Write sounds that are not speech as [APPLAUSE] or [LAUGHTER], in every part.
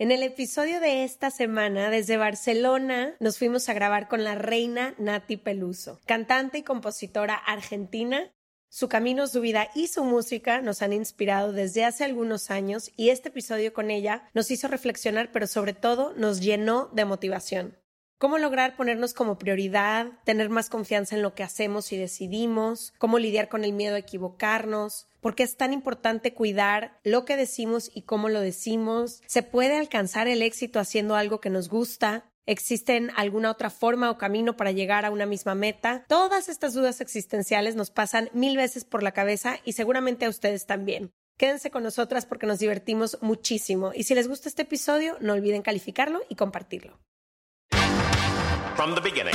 En el episodio de esta semana, desde Barcelona, nos fuimos a grabar con la reina Nati Peluso, cantante y compositora argentina. Su camino, su vida y su música nos han inspirado desde hace algunos años y este episodio con ella nos hizo reflexionar, pero sobre todo nos llenó de motivación. Cómo lograr ponernos como prioridad, tener más confianza en lo que hacemos y decidimos, cómo lidiar con el miedo a equivocarnos, por qué es tan importante cuidar lo que decimos y cómo lo decimos. ¿Se puede alcanzar el éxito haciendo algo que nos gusta? ¿Existen alguna otra forma o camino para llegar a una misma meta? Todas estas dudas existenciales nos pasan mil veces por la cabeza y seguramente a ustedes también. Quédense con nosotras porque nos divertimos muchísimo y si les gusta este episodio no olviden calificarlo y compartirlo. From the beginning.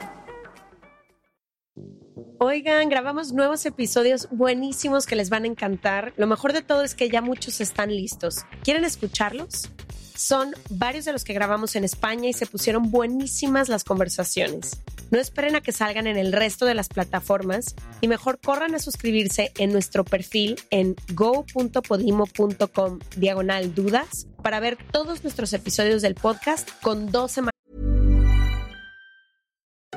Oigan, grabamos nuevos episodios buenísimos que les van a encantar. Lo mejor de todo es que ya muchos están listos. ¿Quieren escucharlos? Son varios de los que grabamos en España y se pusieron buenísimas las conversaciones. No esperen a que salgan en el resto de las plataformas y mejor corran a suscribirse en nuestro perfil en go.podimo.com diagonal dudas para ver todos nuestros episodios del podcast con dos semanas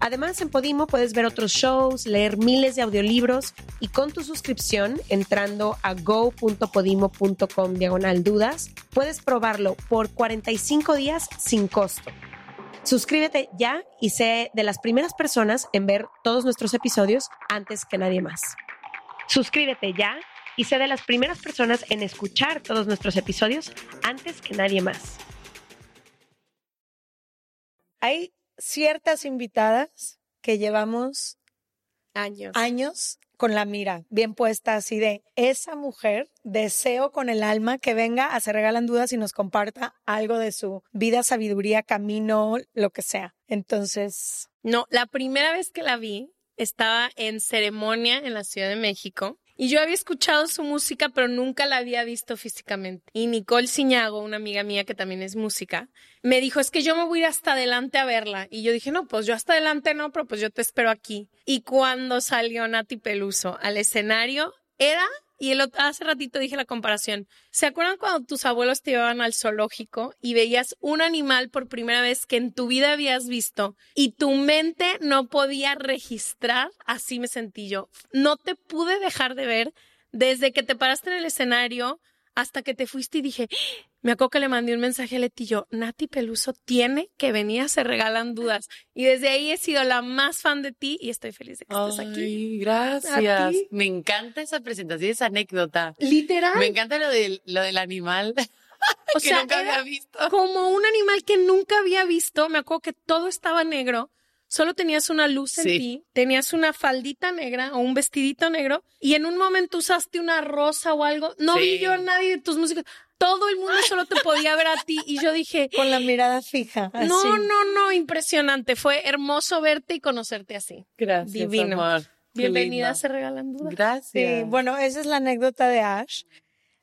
Además, en Podimo puedes ver otros shows, leer miles de audiolibros y con tu suscripción, entrando a go.podimo.com diagonal dudas, puedes probarlo por 45 días sin costo. Suscríbete ya y sé de las primeras personas en ver todos nuestros episodios antes que nadie más. Suscríbete ya y sé de las primeras personas en escuchar todos nuestros episodios antes que nadie más. Hay ciertas invitadas que llevamos años. años con la mira bien puesta así de esa mujer, deseo con el alma que venga a Se Regalan Dudas y nos comparta algo de su vida, sabiduría, camino, lo que sea. Entonces... No, la primera vez que la vi estaba en ceremonia en la Ciudad de México y yo había escuchado su música, pero nunca la había visto físicamente. Y Nicole Ciñago, una amiga mía que también es música, me dijo, es que yo me voy a ir hasta adelante a verla. Y yo dije, no, pues yo hasta adelante no, pero pues yo te espero aquí. Y cuando salió Nati Peluso al escenario, era y el hace ratito dije la comparación. ¿Se acuerdan cuando tus abuelos te llevaban al zoológico y veías un animal por primera vez que en tu vida habías visto y tu mente no podía registrar? Así me sentí yo. No te pude dejar de ver desde que te paraste en el escenario hasta que te fuiste y dije, me acuerdo que le mandé un mensaje a Leti yo, Nati Peluso tiene que venir a Se Regalan Dudas. Y desde ahí he sido la más fan de ti y estoy feliz de que estés aquí. Gracias. Me encanta esa presentación, esa anécdota. Literal. Me encanta lo del, lo del animal. [LAUGHS] O sea, nunca había visto. Como un animal que nunca había visto. Me acuerdo que todo estaba negro solo tenías una luz en ti, tenías una faldita negra o un vestidito negro y en un momento usaste una rosa o algo. No vi yo a nadie de tus músicos. todo el mundo solo te podía ver a ti y yo dije, [LAUGHS] Con la mirada fija. así. no, no, no, impresionante. Fue hermoso verte y conocerte así. Gracias, Divino. amor. Bienvenida a Se Regalan Dudas. Gracias. Sí, bueno, esa es la anécdota de Ash.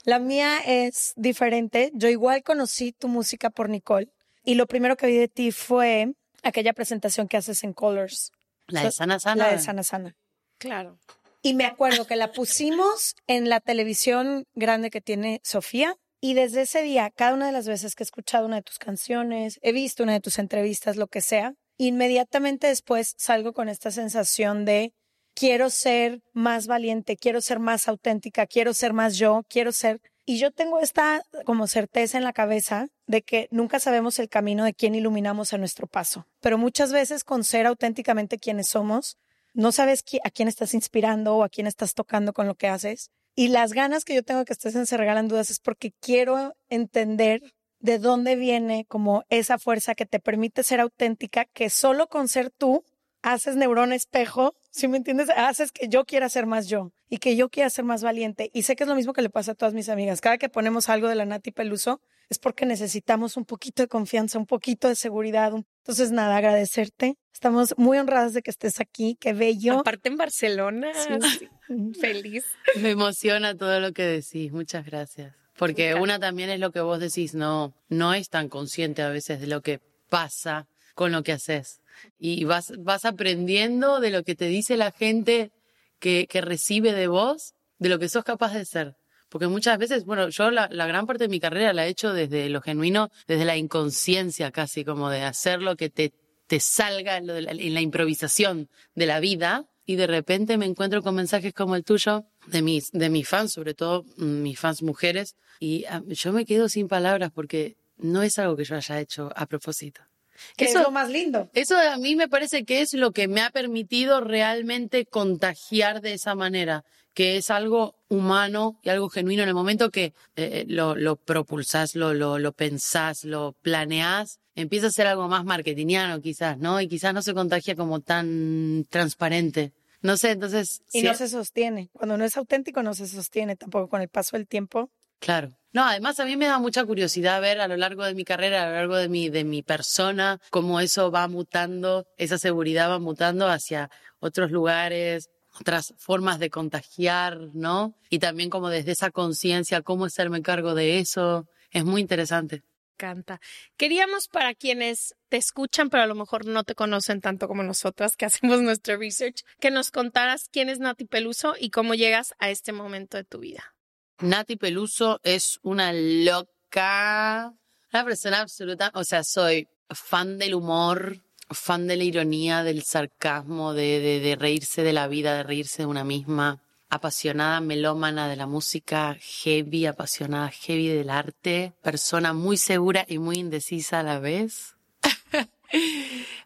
La mía es diferente. Yo igual conocí tu música por Nicole y lo primero que vi de ti fue aquella presentación que haces en Colors, La de Sana Sana. la de Sana Sana. Claro. Y me acuerdo que la pusimos en la televisión grande que tiene Sofía. Y desde ese día, cada una de las veces que he escuchado una de tus canciones, he visto una de tus entrevistas, lo que sea, inmediatamente después salgo con esta sensación de quiero ser más valiente, quiero ser más auténtica, quiero ser más yo, quiero ser... Y yo tengo esta como certeza en la cabeza de que nunca sabemos el camino de quién iluminamos a nuestro paso, pero muchas veces con ser auténticamente quienes somos, no sabes a quién estás inspirando o a quién estás tocando con lo que haces. Y las ganas que yo tengo que estés en Se Regalan Dudas es porque quiero entender de dónde viene como esa fuerza que te permite ser auténtica, que solo con ser tú haces neurón espejo, si me entiendes? Haces que yo quiera ser más yo y que yo quiera ser más valiente. Y sé que es lo mismo que le pasa a todas mis amigas. Cada que ponemos algo de la Nati Peluso es porque necesitamos un poquito de confianza, un poquito de seguridad. Entonces, nada, agradecerte. Estamos muy honradas de que estés aquí. Qué bello. Aparte en Barcelona. Sí. [LAUGHS] Feliz. Me emociona todo lo que decís. Muchas gracias. Porque una también es lo que vos decís, no, no es tan consciente a veces de lo que pasa con lo que haces. Y vas, vas aprendiendo de lo que te dice la gente que, que recibe de vos, de lo que sos capaz de ser. Porque muchas veces, bueno, yo la, gran parte de mi carrera la he hecho desde lo genuino, desde la inconsciencia casi, como de hacer lo que te, te salga en, la, en la improvisación de la vida. Y de repente me encuentro con mensajes como el tuyo, de mis, de mis fans, sobre todo mm, mis fans mujeres, y ah, yo me quedo sin palabras porque no es algo que yo haya hecho a propósito. Que Eso- es lo más lindo. Eso a mí me parece que es lo que me ha permitido realmente contagiar de esa manera, que es algo humano y algo genuino en el momento que eh, lo, lo propulsás, lo, lo, lo pensás, lo planeás, empieza a ser algo más marketingiano quizás, ¿no? Y quizás no se contagia como tan transparente. No sé, entonces... Y no se sostiene. Cuando no es auténtico, no se sostiene tampoco con el paso del tiempo. Claro. No, además a mí me da mucha curiosidad ver a lo largo de mi carrera, a lo largo de mi, de mi persona, cómo eso va mutando, esa seguridad va mutando hacia otros lugares, otras formas de contagiar, ¿no? Y también como desde esa conciencia, cómo hacerme cargo de eso. Es muy interesante. encanta. Queríamos para quienes te escuchan, pero a lo mejor no te conocen tanto como nosotras que [LAUGHS] hacemos nuestro research, que nos contaras quién es Nati Peluso y cómo llegas a este momento de tu vida. Nati Peluso es una loca, una persona absoluta, o sea, soy fan del humor, fan de la ironía, del sarcasmo, de, de, reírse de la vida, de reírse de una misma, apasionada, melómana de la música, heavy, apasionada, heavy del arte, persona muy segura y muy indecisa a la vez, [LAUGHS]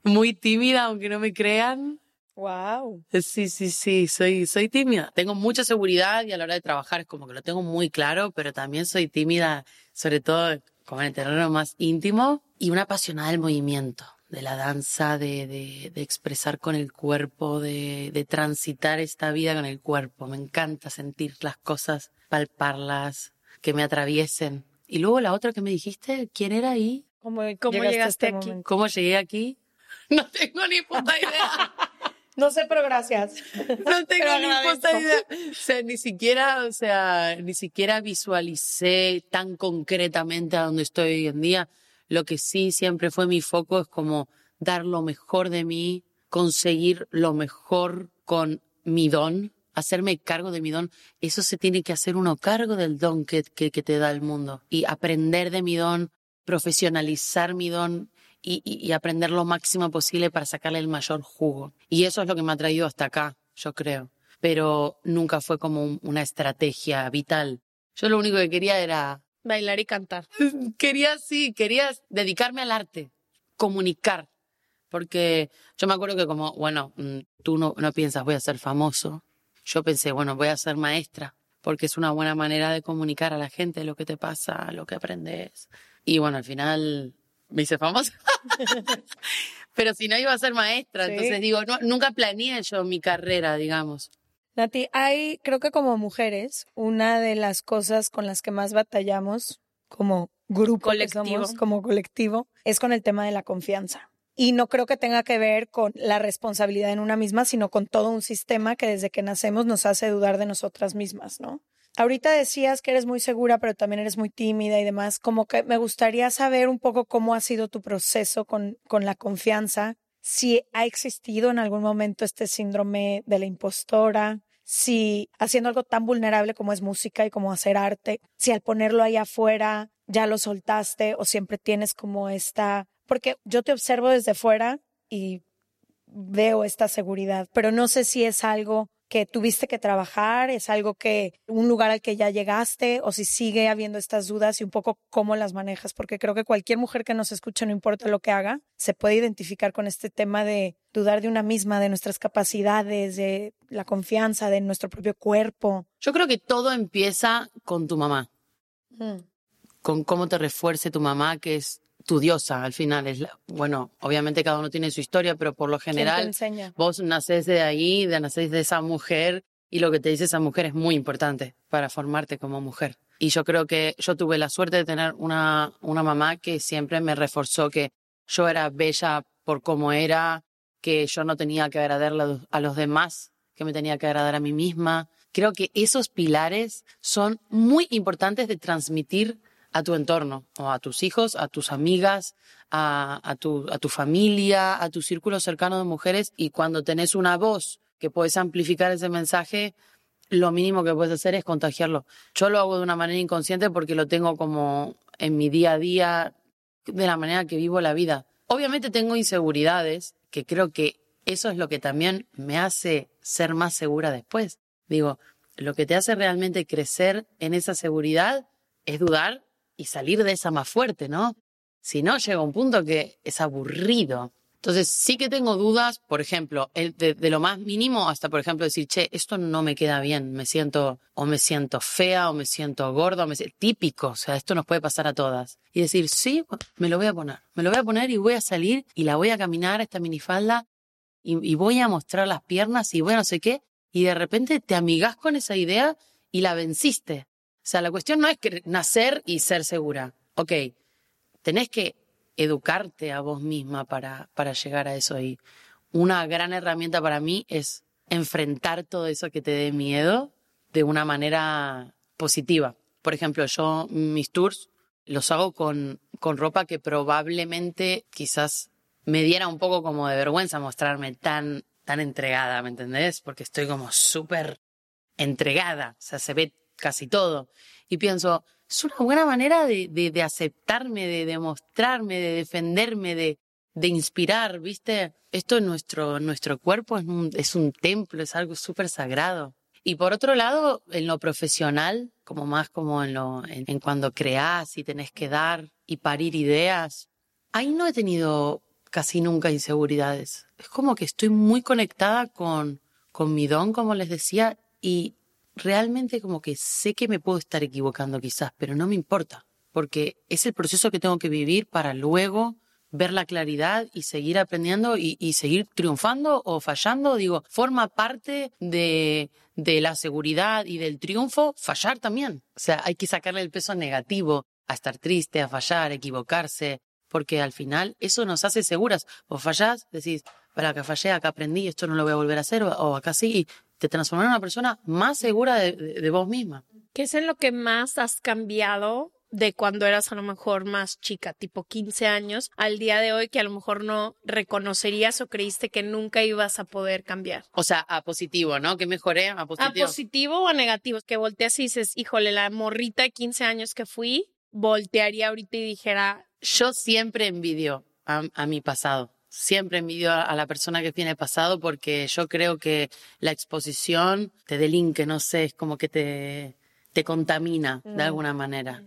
muy tímida, aunque no me crean. Wow. Sí, sí, sí, soy, soy tímida. Tengo mucha seguridad y a la hora de trabajar es como que lo tengo muy claro, pero también soy tímida, sobre todo como en el terreno más íntimo y una apasionada del movimiento, de la danza, de, de, de expresar con el cuerpo, de, de transitar esta vida con el cuerpo. Me encanta sentir las cosas, palparlas, que me atraviesen. Y luego la otra que me dijiste, ¿quién era ahí? ¿Cómo, ¿Cómo a llegaste este aquí? momento? ¿Cómo llegué aquí? [LAUGHS] No tengo ni puta idea. [LAUGHS] No sé, pero gracias. No [LAUGHS] tengo ni puta idea. O sea, ni siquiera, o sea, ni siquiera visualicé tan concretamente a donde estoy hoy en día. Lo que sí siempre fue mi foco es como dar lo mejor de mí, conseguir lo mejor con mi don, hacerme cargo de mi don. Eso se tiene que hacer uno cargo del don que, que, que te da el mundo. Y aprender de mi don, profesionalizar mi don y, y- y aprender lo máximo posible para sacarle el mayor jugo. Y eso es lo que me ha traído hasta acá, yo creo. Pero nunca fue como un- una estrategia vital. Yo lo único que quería era, Bailar y cantar. [LAUGHS] quería sí, quería dedicarme al arte, comunicar. Porque yo me acuerdo que como, bueno, mm, tú no, no piensas voy a ser famoso. Yo pensé, bueno, voy a ser maestra, porque es una buena manera de comunicar a la gente lo que te pasa, lo que aprendes. Y bueno, al final me hice famosa. [LAUGHS] Pero si no iba a ser maestra, Sí. entonces digo, no, nunca planeé yo mi carrera, digamos. Nati, hay, creo que como mujeres, una de las cosas con las que más batallamos como grupo, que Colectivo. somos, como colectivo, es con el tema de la confianza. Y no creo que tenga que ver con la responsabilidad en una misma, sino con todo un sistema que desde que nacemos nos hace dudar de nosotras mismas, ¿no? Ahorita decías que eres muy segura, pero también eres muy tímida y demás. Como que me gustaría saber un poco cómo ha sido tu proceso con, con la confianza, si ha existido en algún momento este síndrome de la impostora, si haciendo algo tan vulnerable como es música y como hacer arte, si al ponerlo ahí afuera ya lo soltaste o siempre tienes como esta, porque yo te observo desde fuera y veo esta seguridad, pero no sé si es algo que tuviste que trabajar, es algo que un lugar al que ya llegaste o si sigue habiendo estas dudas y un poco cómo las manejas, porque creo que cualquier mujer que nos escuche, no importa lo que haga, se puede identificar con este tema de dudar de una misma, de nuestras capacidades, de la confianza, de nuestro propio cuerpo. Yo creo que todo empieza con tu mamá, Mm. con cómo te refuerce tu mamá, que es tu diosa al final. Es la- bueno, obviamente cada uno tiene su historia, pero por lo ¿Quién te general vos nacés de ahí, de nacés de esa mujer y lo que te dice esa mujer es muy importante para formarte como mujer. Y yo creo que yo tuve la suerte de tener una, una mamá que siempre me reforzó que yo era bella por cómo era, que yo no tenía que agradarle a los- a los demás, que me tenía que agradar a mí misma. Creo que esos pilares son muy importantes de transmitir a tu entorno, o a tus hijos, a tus amigas, a, tu, tu familia, a tu círculo cercano de mujeres. Y cuando tenés una voz que puedes amplificar ese mensaje, lo mínimo que puedes hacer es contagiarlo. Yo lo hago de una manera inconsciente porque lo tengo como en mi día a día, de la manera que vivo la vida. Obviamente tengo inseguridades, que creo que eso es lo que también me hace ser más segura después. Digo, lo que te hace realmente crecer en esa seguridad es dudar y salir de esa más fuerte, ¿no? Si no, llega un punto que es aburrido. Entonces, sí que tengo dudas, por ejemplo, de, de lo más mínimo hasta, por ejemplo, decir, che, esto no me queda bien, me siento, o me siento fea, o me siento gorda, o me siento típico, o sea, esto nos puede pasar a todas. Y decir, sí, me lo voy a poner, me lo voy a poner y voy a salir y la voy a caminar esta minifalda y, y voy a mostrar las piernas y a no sé qué, y de repente te amigas con esa idea y la venciste. O sea, la cuestión no es que nacer y ser segura. Ok, tenés que educarte a vos misma para, para llegar a eso. Y una gran herramienta para mí es enfrentar todo eso que te dé miedo de una manera positiva. Por ejemplo, yo mis tours los hago con, con ropa que probablemente quizás me diera un poco como de vergüenza mostrarme tan, tan entregada, ¿me entendés? Porque estoy como súper entregada, o sea, se ve casi todo. Y pienso, es una buena manera de, de, aceptarme, de demostrarme, de defenderme, de, de inspirar, ¿viste? Esto en nuestro, nuestro cuerpo es un, es un templo, es algo súper sagrado. Y por otro lado, en lo profesional, como más como en lo, en cuando creás y tenés que dar y parir ideas, ahí no he tenido casi nunca inseguridades. Es como que estoy muy conectada con, con mi don, como les decía, y realmente como que sé que me puedo estar equivocando quizás, pero no me importa, porque es el proceso que tengo que vivir para luego ver la claridad y seguir aprendiendo y, seguir triunfando o fallando. Digo, forma parte de, de la seguridad y del triunfo fallar también. O sea, hay que sacarle el peso negativo a estar triste, a fallar, equivocarse, porque al final eso nos hace seguras. Vos fallás, decís, para que fallé, acá aprendí, esto no lo voy a volver a hacer, o, acá sí, te transformás en una persona más segura de, de, de vos misma. ¿Qué es en lo que más has cambiado de cuando eras a lo mejor más chica, tipo 15 años, al día de hoy que a lo mejor no reconocerías o creíste que nunca ibas a poder cambiar? O sea, a positivo, ¿no? Que mejoré a positivo. ¿A positivo o a negativo? Que volteas y dices, híjole, la morrita de 15 años que fui, voltearía ahorita y dijera, Yo siempre envidio a, a mi pasado. Siempre envidio a, la persona que tiene pasado porque yo creo que la exposición te delinque, no sé, es como que te, te contamina de alguna manera.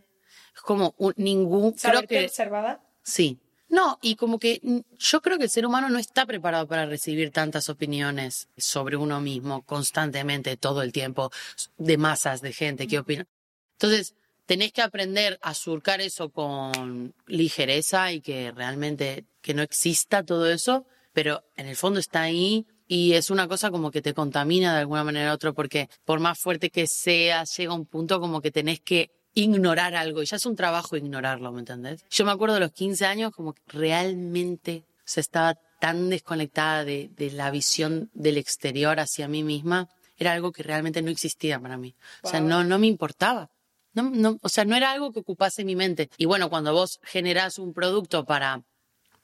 Es como un- ningún... Creo ¿Saberte que... observada? Sí. No, y como que mm, yo creo que el ser humano no está preparado para recibir tantas opiniones sobre uno mismo constantemente, todo el tiempo, de masas de gente que opina. Entonces, tenés que aprender a surcar eso con ligereza y que realmente que no exista todo eso, pero en el fondo está ahí y es una cosa como que te contamina de alguna manera u otra porque por más fuerte que seas, llega un punto como que tenés que ignorar algo. Y ya es un trabajo ignorarlo, ¿me entendés? Yo me acuerdo de los 15 años como que realmente se estaba tan desconectada de, de la visión del exterior hacia mí misma. Era algo que realmente no existía para mí. O sea, no, no me importaba. No, no, o sea, no era algo que ocupase mi mente. Y bueno, cuando vos generás un producto para,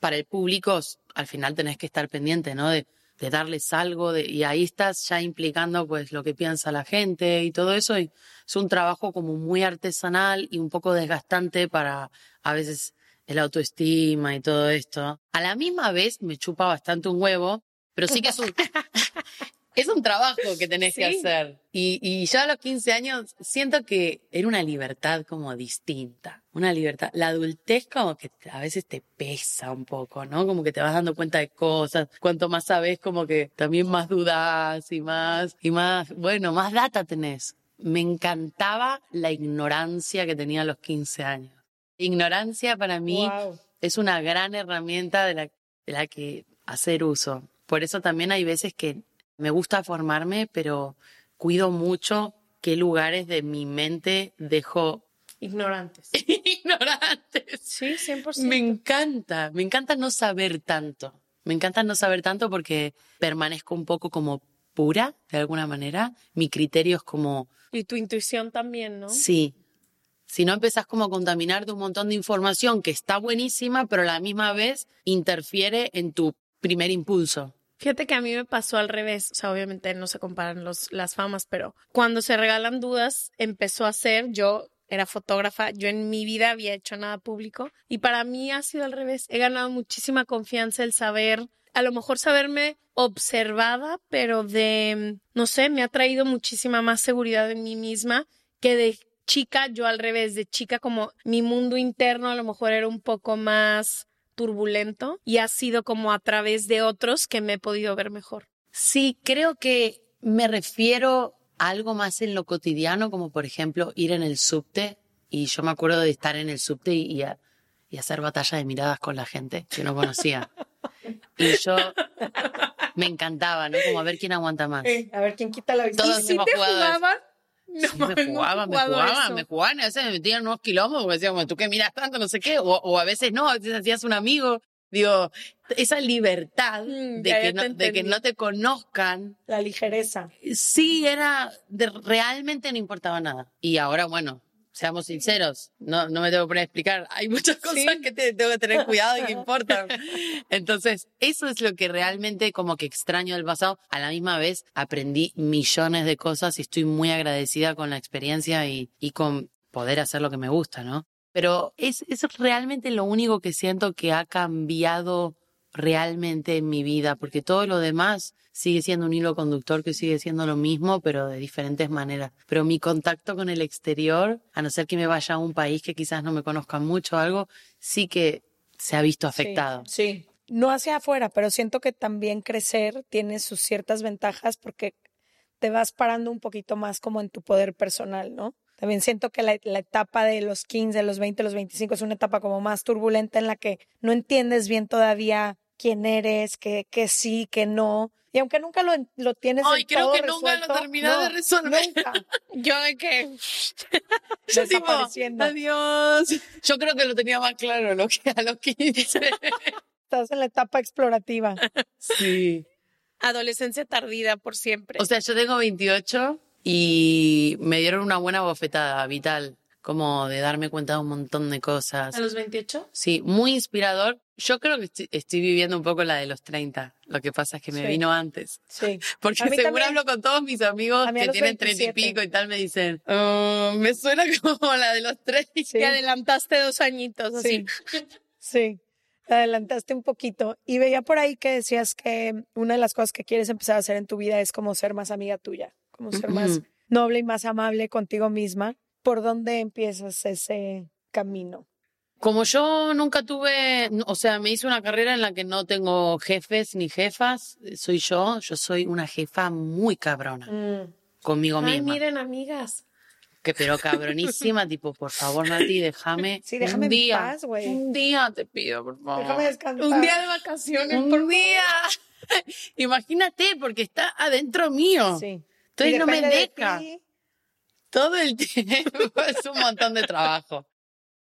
para el público, al final tenés que estar pendiente, ¿no? De, darles algo, y ahí estás ya implicando pues lo que piensa la gente y todo eso. Es un trabajo como muy artesanal y un poco desgastante para a veces el autoestima y todo esto. A la misma vez me chupa bastante un huevo, pero sí que es un, [LAUGHS] es un trabajo que tenés que hacer. Y, y yo a los 15 años siento que era una libertad como distinta. Una libertad. La adultez como que a veces te pesa un poco, ¿no? Como que te vas dando cuenta de cosas. Cuanto más sabes, como que también más dudas y más, y más, bueno, más data tenés. Me encantaba la ignorancia que tenía a los 15 años. Ignorancia para mí Wow. es una gran herramienta de la, de la que hacer uso. Por eso también hay veces que me gusta formarme, pero cuido mucho qué lugares de mi mente dejo Ignorantes. [LAUGHS] ignorantes. Sí, 100%. Me encanta, me encanta no saber tanto. Me encanta no saber tanto porque permanezco un poco como pura, de alguna manera. Mi criterio es como, Y tu intuición también, ¿no? sí. Si no empezás como a contaminarte un montón de información que está buenísima, pero a la misma vez interfiere en tu primer impulso. Fíjate que a mí me pasó al revés, o sea, obviamente no se comparan los, las famas, pero cuando se regalan dudas, empezó a ser, yo era fotógrafa, yo en mi vida había hecho nada público y para mí ha sido al revés, he ganado muchísima confianza el saber, a lo mejor saberme observada, pero de, no sé, me ha traído muchísima más seguridad en mí misma que de chica, yo al revés, de chica como mi mundo interno a lo mejor era un poco más turbulento y ha sido como a través de otros que me he podido ver mejor. Sí, creo que me refiero a algo más en lo cotidiano, como por ejemplo ir en el subte. Y yo me acuerdo de estar en el subte y, y, a- y hacer batalla de miradas con la gente que no conocía. [LAUGHS] y yo me encantaba, ¿no? Como a ver quién aguanta más. A ver quién quita la vista. Todos ¿Sí hemos te jugado jugaban? No, Sí, me [LAUGHS] no jugaban, me jugaban, me jugaban, a veces me metían unos quilombos porque decían, tú que miras tanto, no sé qué, o, o a veces no, a veces hacías un amigo. Digo, esa libertad Mm, de, que no, te de que entendí. no te conozcan, La ligereza. sí era, de, realmente no importaba nada. Y ahora, bueno, seamos sinceros, no, no me tengo que poner a explicar, hay muchas cosas que te- tengo que tener cuidado y que importan. [LAUGHS] Entonces, eso es lo que realmente como que extraño del pasado. A la misma vez, aprendí millones de cosas y estoy muy agradecida con la experiencia y, y con poder hacer lo que me gusta, ¿no? Pero es, es realmente lo único que siento que ha cambiado realmente en mi vida, porque todo lo demás sigue siendo un hilo conductor que sigue siendo lo mismo, pero de diferentes maneras. Pero mi contacto con el exterior, a no ser que me vaya a un país que quizás no me conozca mucho o algo, sí que se ha visto afectado. Sí. No hacia afuera, pero siento que también crecer tiene sus ciertas ventajas porque te vas parando un poquito más como en tu poder personal, ¿no? También siento que la, la etapa de los 15, los 20, los 25 es una etapa como más turbulenta en la que no entiendes bien todavía quién eres, que, que sí, que no. Y aunque nunca lo, lo tienes Ay, creo todo que nunca lo resuelto, terminé de no, resolver. Nunca. [LAUGHS] Yo de que [LAUGHS] Desapareciendo. adiós. Yo creo que lo tenía más claro lo [LAUGHS] que a los 15. Estás en la etapa explorativa. Sí. adolescencia tardida por siempre. O sea, yo tengo 28 y me dieron una buena bofetada vital, como de darme cuenta de un montón de cosas. a los 28. Sí, muy inspirador. Yo creo que estoy, estoy viviendo un poco la de los 30. Lo que pasa es que me Sí. vino antes. Sí. [LAUGHS] Porque seguro también. hablo con todos mis amigos que tienen 30 y 27. pico y tal, me dicen, "Ah, me suena [LAUGHS] como la de los 30. Sí. Te adelantaste dos añitos, así. Sí. [LAUGHS] Sí, te adelantaste un poquito. Y veía por ahí que decías que una de las cosas que quieres empezar a hacer en tu vida es como ser más amiga tuya, como ser más noble y más amable contigo misma. ¿Por dónde empiezas ese camino? Como yo nunca tuve, o sea, me hice una carrera en la que no tengo jefes ni jefas, soy yo, yo soy una jefa muy cabrona conmigo Ay, misma. miren, amigas. Que pero [LAUGHS] cabronísima, tipo, por favor, Nati, déjame Sí, déjame un día, paz, güey. un día te pido, por favor. Déjame descansar. Un día de vacaciones. un día. [LAUGHS] Imagínate, porque está adentro mío. Sí. Entonces no me de deja. todo el [LAUGHS] tiempo es un montón de trabajo.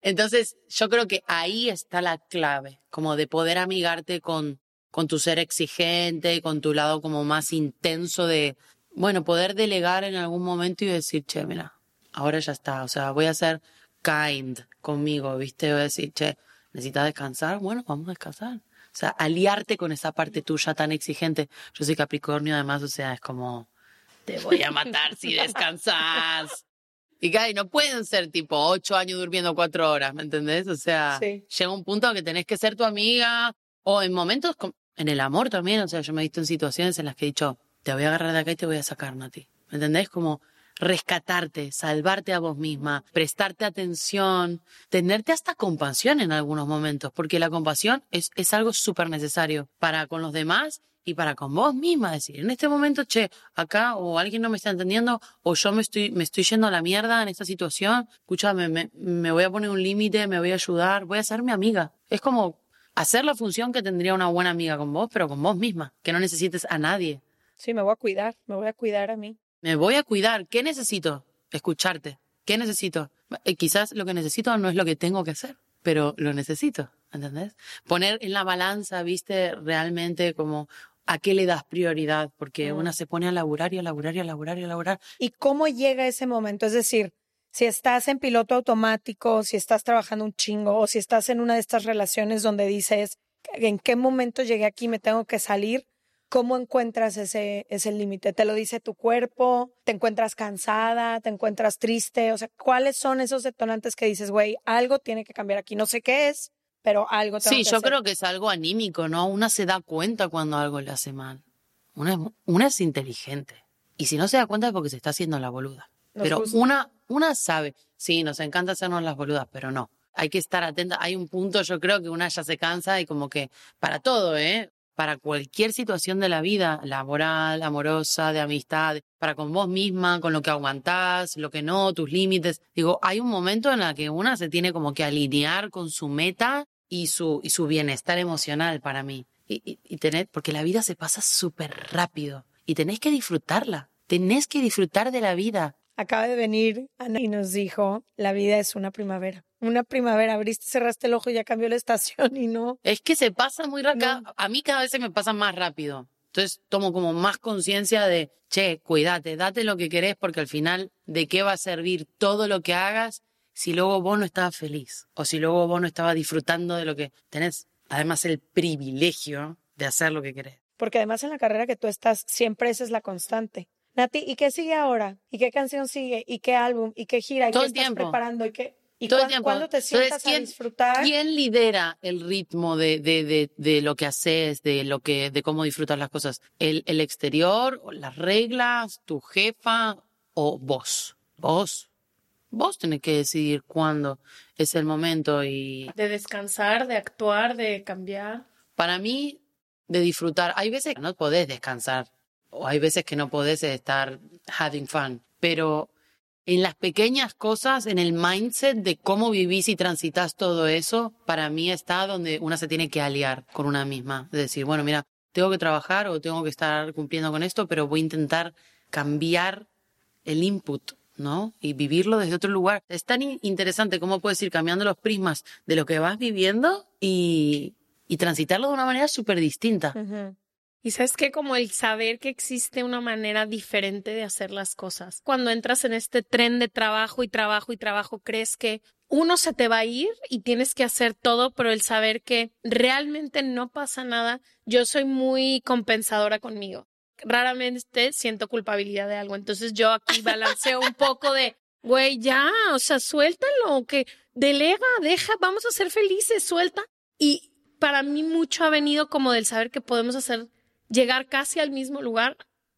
Entonces, yo creo que ahí está la clave, como de poder amigarte con, con tu ser exigente, con tu lado como más intenso de, bueno, poder delegar en algún momento y decir, che, mira, ahora ya está, o sea, voy a ser kind conmigo, ¿viste? Voy a decir, che, ¿necesitas descansar? Bueno, vamos a descansar. O sea, aliarte con esa parte tuya tan exigente. Yo soy Capricornio, además, o sea, es como, te voy a matar si descansas. Y claro, no pueden ser tipo ocho años durmiendo cuatro horas, ¿me entendés? O sea, llega un punto que tenés que ser tu amiga o en momentos, en el amor también, o sea, yo me he visto en situaciones en las que he dicho, te voy a agarrar de acá y te voy a sacar, Nati. ¿Me entendés? Como rescatarte, salvarte a vos misma, prestarte atención, tenerte hasta compasión en algunos momentos, porque la compasión es, es algo súper necesario para con los demás y para con vos misma decir, en este momento, che, acá o alguien no me está entendiendo o yo me estoy, me estoy yendo a la mierda en esta situación, escúchame, me, me voy a poner un límite, me voy a ayudar, voy a ser mi amiga. Es como hacer la función que tendría una buena amiga con vos, pero con vos misma, que no necesites a nadie. Sí, me voy a cuidar, me voy a cuidar a mí. Me voy a cuidar. ¿Qué necesito? Escucharte. ¿Qué necesito? Eh, quizás lo que necesito no es lo que tengo que hacer, pero lo necesito, ¿entendés? Poner en la balanza, viste, realmente como a qué le das prioridad, porque mm. una se pone a laburar y a laburar y a laburar y a laburar. ¿Y cómo llega ese momento? Es decir, si estás en piloto automático, si estás trabajando un chingo o si estás en una de estas relaciones donde dices, ¿en qué momento llegué aquí? Me tengo que salir. ¿Cómo encuentras ese, ese límite? ¿Te lo dice tu cuerpo? ¿Te encuentras cansada? ¿Te encuentras triste? O sea, ¿cuáles son esos detonantes que dices, güey, algo tiene que cambiar aquí? No sé qué es, pero algo tengo Sí, yo creo que es algo anímico, ¿no? Una se da cuenta cuando algo le hace mal. Una es, una es inteligente. Y si no se da cuenta es porque se está haciendo la boluda. pero una, una sabe. Sí, nos encanta hacernos las boludas, pero no. Hay que estar atenta. Hay un punto, yo creo que una ya se cansa y como que para todo, ¿eh? para cualquier situación de la vida, laboral, amorosa, de amistad, para con vos misma, con lo que aguantás, lo que no, tus límites. Digo, hay un momento en el que una se tiene como que alinear con su meta y su, y su bienestar emocional para mí. Y, y, tener, porque la vida se pasa súper rápido y tenés que disfrutarla. Tenés que disfrutar de la vida. Acaba de venir Ana y nos dijo, la vida es una primavera una primavera, abriste, cerraste el ojo y ya cambió la estación y no. Es que se pasa muy rápido. A mí cada vez se me pasa más rápido. Entonces tomo como más conciencia de, che, cuídate, date lo que querés porque al final, ¿de qué va a servir todo lo que hagas si luego vos no estabas feliz? O si luego vos no estabas disfrutando de lo que tenés, además, el privilegio de hacer lo que querés. Porque además en la carrera que tú estás, siempre esa es la constante. Nati, ¿y qué sigue ahora? ¿Y qué canción sigue? ¿Y qué álbum? ¿Y qué gira? ¿Y qué estás preparando? ¿Y qué? ¿Y todo cuándo te sientas ¿quién, a disfrutar? ¿Quién lidera el ritmo de, de, de, de, lo que haces, de lo que, de cómo disfrutar las cosas? ¿El, el exterior, las reglas, tu jefa o vos? Vos. Vos tenés que decidir cuándo es el momento y... De descansar, de actuar, de cambiar. Para mí, de disfrutar. Hay veces que no podés descansar o hay veces que no podés estar having fun, pero en las pequeñas cosas, en el mindset de cómo vivís y transitas todo eso, para mí está donde una se tiene que aliar con una misma. Es decir, bueno, mira, tengo que trabajar o tengo que estar cumpliendo con esto, pero voy a intentar cambiar el input, ¿no? Y vivirlo desde otro lugar. Es tan interesante cómo puedes ir cambiando los prismas de lo que vas viviendo y, y transitarlo de una manera súper distinta. Y sabes que como el saber que existe una manera diferente de hacer las cosas. Cuando entras en este tren de trabajo y trabajo y trabajo, crees que uno se te va a ir y tienes que hacer todo, pero el saber que realmente no pasa nada, yo soy muy compensadora conmigo. Raramente siento culpabilidad de algo. Entonces yo aquí balanceo un poco de, güey, ya, o sea, suéltalo, que delega, deja, vamos a ser felices, suelta. Y para mí mucho ha venido como del saber que podemos hacer llegar casi al mismo lugar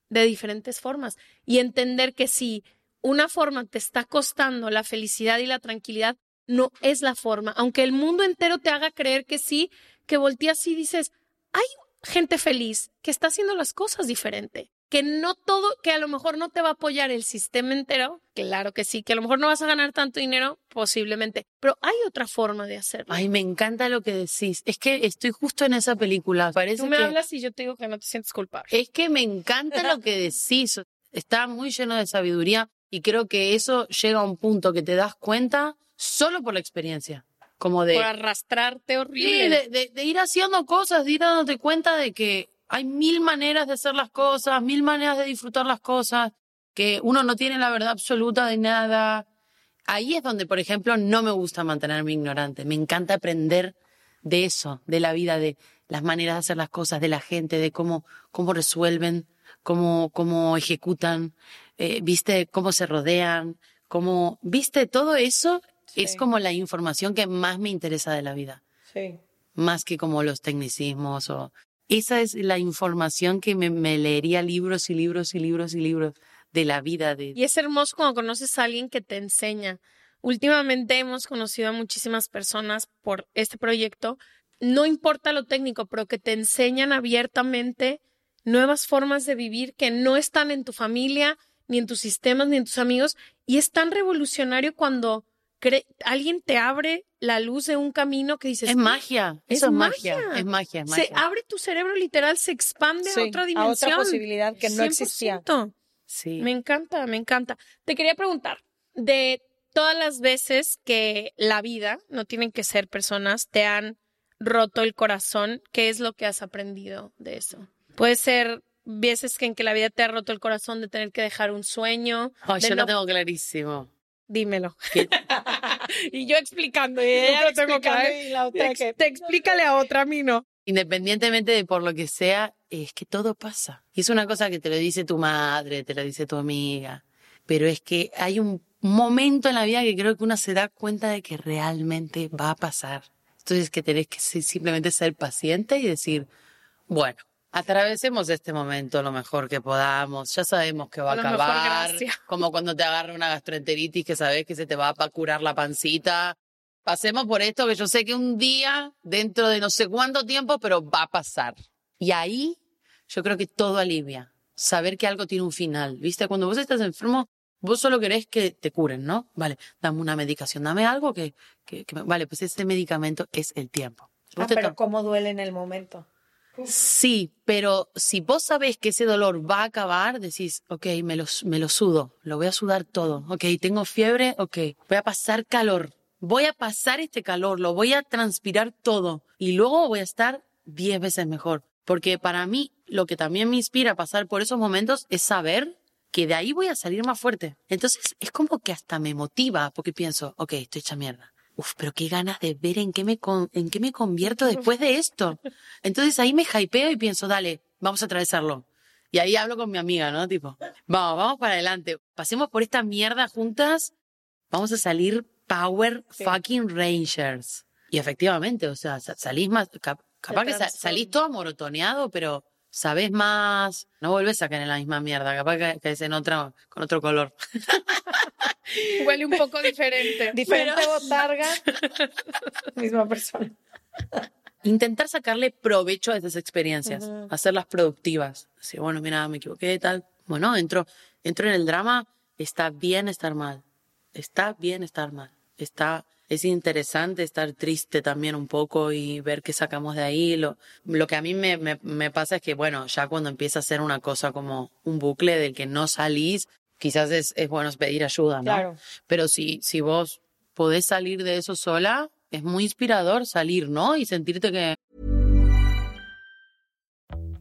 de diferentes formas y entender que si una forma te está costando la felicidad y la tranquilidad, no es la forma. Aunque el mundo entero te haga creer que sí, que volteas y dices, hay gente feliz que está haciendo las cosas diferente que no todo, que a lo mejor no te va a apoyar el sistema entero, claro que sí, que a lo mejor no vas a ganar tanto dinero, posiblemente, pero hay otra forma de hacerlo. Ay, me encanta lo que decís. Es que estoy justo en esa película. Parece Tú me hablas y yo te digo que no te sientes culpable. Es que me encanta lo que decís. Está muy lleno de sabiduría. Y creo que eso llega a un punto que te das cuenta solo por la experiencia. Como de, Por arrastrarte Sí, horrible. de, de- de ir haciendo cosas, de ir dándote cuenta de que hay mil maneras de hacer las cosas, mil maneras de disfrutar las cosas, que uno no tiene la verdad absoluta de nada. Ahí es donde, por ejemplo, no me gusta mantenerme ignorante. Me encanta aprender de eso, de la vida, de las maneras de hacer las cosas, de la gente, de cómo, cómo resuelven, cómo, cómo ejecutan, eh, viste, cómo se rodean, cómo, viste, todo eso es como la información que más me interesa de la vida Sí. más que como los tecnicismos o esa es la información que me, me leería libros y libros y libros y libros de la vida de Y es hermoso cuando conoces a alguien que te enseña. Últimamente hemos conocido a muchísimas personas por este proyecto, no importa lo técnico, pero que te enseñan abiertamente nuevas formas de vivir que no están en tu familia, ni en tus sistemas, ni en tus amigos. Y es tan revolucionario cuando alguien te abre la luz de un camino que dices, es magia es eso es magia. magia. es magia es se magia abre tu cerebro literal, se expande Sí, a otra a dimensión. otra posibilidad que no existía. 100%. sí Me encanta, me encanta. Te quería preguntar, de todas las veces que la vida, no tienen que ser personas, te han roto el corazón, ¿qué es lo que has aprendido de eso? Puede ser veces que en que la vida te ha roto el corazón de tener que dejar un sueño. Ay, de yo no- lo tengo clarísimo Dímelo. [LAUGHS] Que- y yo explicando, y ella lo tengo y la otra Te, que- te explícale a otra, a mí no. independientemente de por lo que sea es que todo pasa. Y es una cosa que te lo dice tu madre te lo dice tu amiga. Pero es que hay un momento en la vida que creo que uno se da cuenta de que realmente va a pasar. Entonces que tenés que simplemente ser paciente y decir bueno atravesemos este momento lo mejor que podamos ya sabemos que va a mejor acabar [LAUGHS] como cuando te agarra una gastroenteritis que sabes que se te va a curar la pancita pasemos por esto que yo sé que un día, dentro de no sé cuánto tiempo, pero va a pasar. Y ahí yo creo que todo alivia. Saber que algo tiene un final. ¿Viste? Cuando vos estás enfermo, vos solo querés que te curen, ¿no? Vale, dame una medicación, dame algo que, que, que me- Vale, pues ese medicamento es el tiempo. Ah, pero cómo duele en el momento. Sí, pero si vos sabés que ese dolor va a acabar, decís, ok, me lo, me lo sudo, lo voy a sudar todo. Ok, tengo fiebre, ok, voy a pasar calor, voy a pasar este calor, lo voy a transpirar todo y luego voy a estar diez veces mejor. Porque para mí, lo que también me inspira a pasar por esos momentos es saber que de ahí voy a salir más fuerte. Entonces es como que hasta me motiva porque pienso, ok, estoy hecha mierda. Uf, pero qué ganas de ver en qué me con- en qué me convierto [LAUGHS] después de esto. Entonces ahí me hypeo y pienso, dale, vamos a atravesarlo. Y ahí hablo con mi amiga, ¿no? Tipo, vamos, vamos para adelante. Pasemos por esta mierda juntas. Vamos a salir Power fucking Rangers. Y efectivamente, o sea, sa- salís más, cap- capaz que salís todo amorotoneado, pero sabés más, no volvés a caer en la misma mierda, capaz que caes en otra, con otro color. [LAUGHS] Huele un poco diferente. Diferente botarga, [LAUGHS] misma persona. intentar sacarle provecho a esas experiencias, hacerlas productivas. Así, bueno, mira, me equivoqué, tal. Bueno, entro, entro en el drama, está bien estar mal, está bien estar mal, está, es interesante estar triste también un poco y ver qué sacamos de ahí. Lo, lo que a mí me, me, me pasa es que, bueno, ya cuando empieza a ser una cosa como un bucle del que no salís, quizás es, es bueno pedir ayuda, ¿no? Claro. Pero si, si vos podés salir de eso sola, es muy inspirador salir, ¿no? Y sentirte que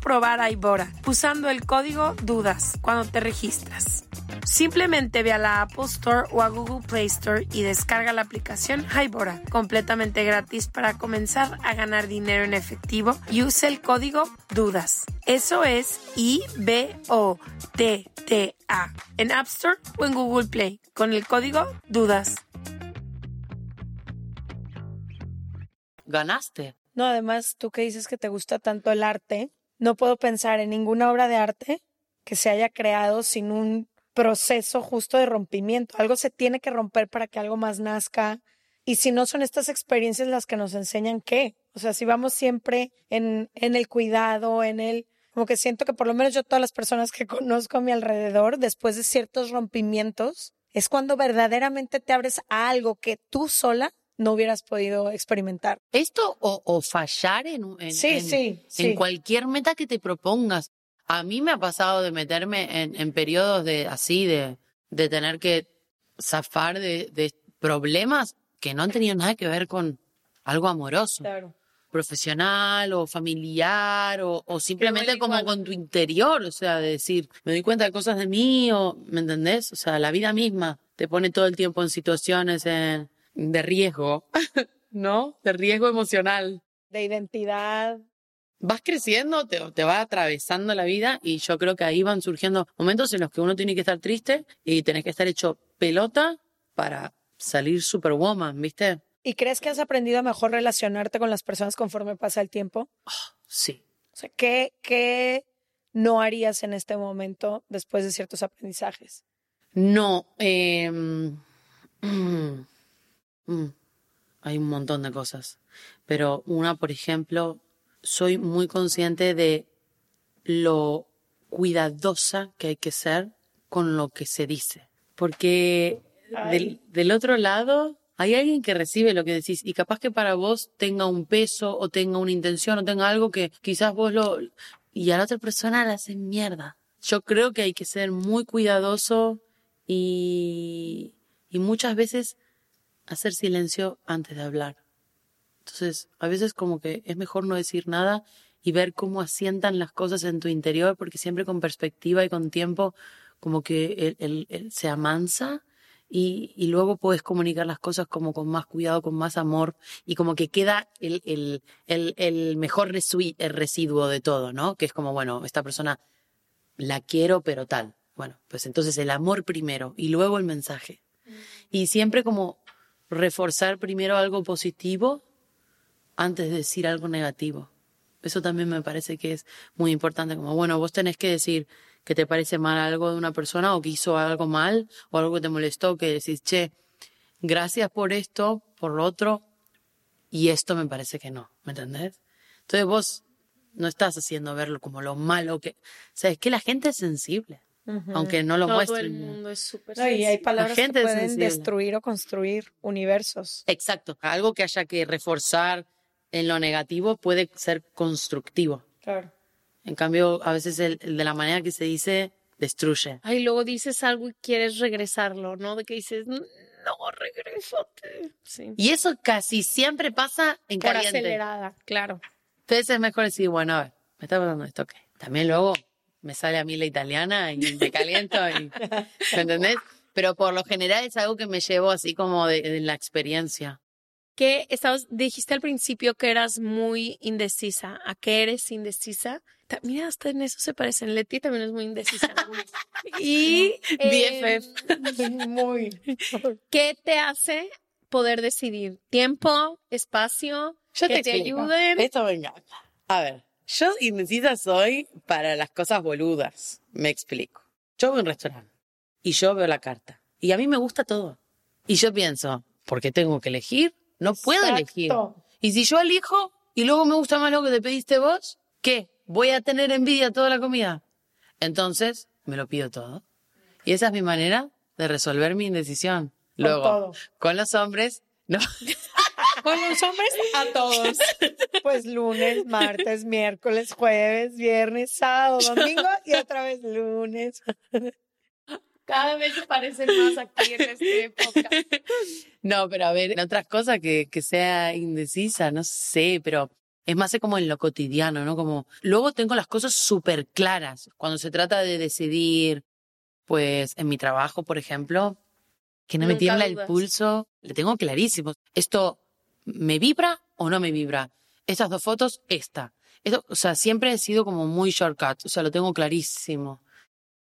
probar Hybora usando el código DUDAS cuando te registras. Simplemente ve a la Apple Store o a Google Play Store y descarga la aplicación Hybora, completamente gratis para comenzar a ganar dinero en efectivo y use el código DUDAS. Eso es I-B-O-T-T-A en App Store o en Google Play con el código DUDAS. Ganaste. No, además, tú que dices que te gusta tanto el arte, no puedo pensar en ninguna obra de arte que se haya creado sin un proceso justo de rompimiento. Algo se tiene que romper para que algo más nazca. Y si no son estas experiencias las que nos enseñan qué. O sea, si vamos siempre en, en el cuidado, en el... Como que siento que por lo menos yo todas las personas que [LAUGHS] conozco a mi alrededor, después de ciertos rompimientos, es cuando verdaderamente te abres a algo que tú sola no hubieras podido experimentar. Esto o, o fallar en, un- en, Sí, en- sí, en sí. cualquier meta que te propongas. A mí me ha pasado de meterme en, en periodos de así, de, de tener que zafar de, de problemas que no han tenido nada que ver con algo amoroso, Claro. profesional o familiar o, o simplemente como igual. con tu interior, o sea, de decir, me doy cuenta de cosas de mí o, ¿me entendés? O sea, la vida misma te pone todo el tiempo en situaciones en- de riesgo, [LAUGHS] ¿no? De riesgo emocional De identidad. vas creciendo, te, te va atravesando la vida y yo creo que ahí van surgiendo momentos en los que uno tiene que estar triste y tenés que estar hecho pelota para salir superwoman, ¿viste? ¿Y crees que has aprendido a mejor relacionarte con las personas conforme pasa el tiempo? Sí. O sea, ¿qué, qué no harías en este momento después de ciertos aprendizajes? No, eh, [CLEARS THROAT] mm, hay un montón de cosas, pero una, por ejemplo, soy muy consciente de lo cuidadosa que hay que ser con lo que se dice, porque del, del otro lado hay alguien que recibe lo que decís y capaz que para vos tenga un peso o tenga una intención o tenga algo que quizás vos lo... y a la otra persona la hacen mierda. Yo creo que hay que ser muy cuidadoso y, y muchas veces hacer silencio antes de hablar. Entonces, a veces como que es mejor no decir nada y ver cómo asientan las cosas en tu interior, porque siempre con perspectiva y con tiempo, como que el, el- el- se amansa y, y luego puedes comunicar las cosas como con más cuidado, con más amor y como que queda el, el, el, el mejor residuo de todo, ¿no? Que es como, bueno, esta persona la quiero, pero tal. Bueno, pues entonces el amor primero y luego el mensaje. Y siempre como reforzar primero algo positivo antes de decir algo negativo. Eso también me parece que es muy importante, como, bueno, vos tenés que decir que te parece mal algo de una persona o que hizo algo mal o algo que te molestó, que decís, che, gracias por esto, por lo otro, y esto me parece que no, ¿me entendés? Entonces vos no estás haciendo verlo como lo malo que... O que la gente es sensible, aunque no lo Todo muestren. el mundo es súper No, y hay palabras que pueden sensible. destruir o construir universos. Exacto. Algo que haya que reforzar en lo negativo puede ser constructivo. Claro. En cambio, a veces el, el de la manera que se dice destruye. Ay, luego dices algo y quieres regresarlo, ¿no? De que dices, no, regrésate. Sí. Y eso casi siempre pasa en Por caliente. acelerada, claro. Entonces es mejor decir, bueno, a ver, me está pasando esto, ok. También luego me sale a mí la italiana y [LAUGHS] me caliento y, ¿me entendés? Pero por lo general es algo que me llevo así como de, de la experiencia. Que estabas, dijiste al principio que eras muy indecisa. ¿A qué eres indecisa? Mira, hasta en eso se parecen. Leti también es muy indecisa. [LAUGHS] y eh, [LAUGHS] Muy. ¿qué te hace poder decidir? ¿Tiempo? ¿Espacio? Yo que te, te ayuden. Esto me encanta. A ver, yo indecisa soy para las cosas boludas. Me explico. Yo voy a un restaurante y yo veo la carta. Y a mí me gusta todo. Y yo pienso, ¿por qué tengo que elegir? No puedo elegir. Y si yo elijo y luego me gusta más lo que te pediste vos, ¿qué? ¿Voy a tener envidia toda la comida? Entonces, me lo pido todo. Y esa es mi manera de resolver mi indecisión. Luego, con los hombres, no. [LAUGHS] Con los hombres, a todos. [LAUGHS] Pues lunes, martes, miércoles, jueves, viernes, sábado, domingo y otra vez lunes. Cada vez se parecen más aquí en esta época. No, pero a ver, en otras cosas que, que sea indecisa, no sé, pero es más como en lo cotidiano, ¿no? Como, luego tengo las cosas súper claras. Cuando se trata de decidir, pues, en mi trabajo, por ejemplo, que no me tiembla el pulso, le tengo clarísimo. Esto, ¿me vibra o no me vibra? Estas dos fotos, esta. Esto, o sea, siempre he sido como muy shortcut, o sea, lo tengo clarísimo.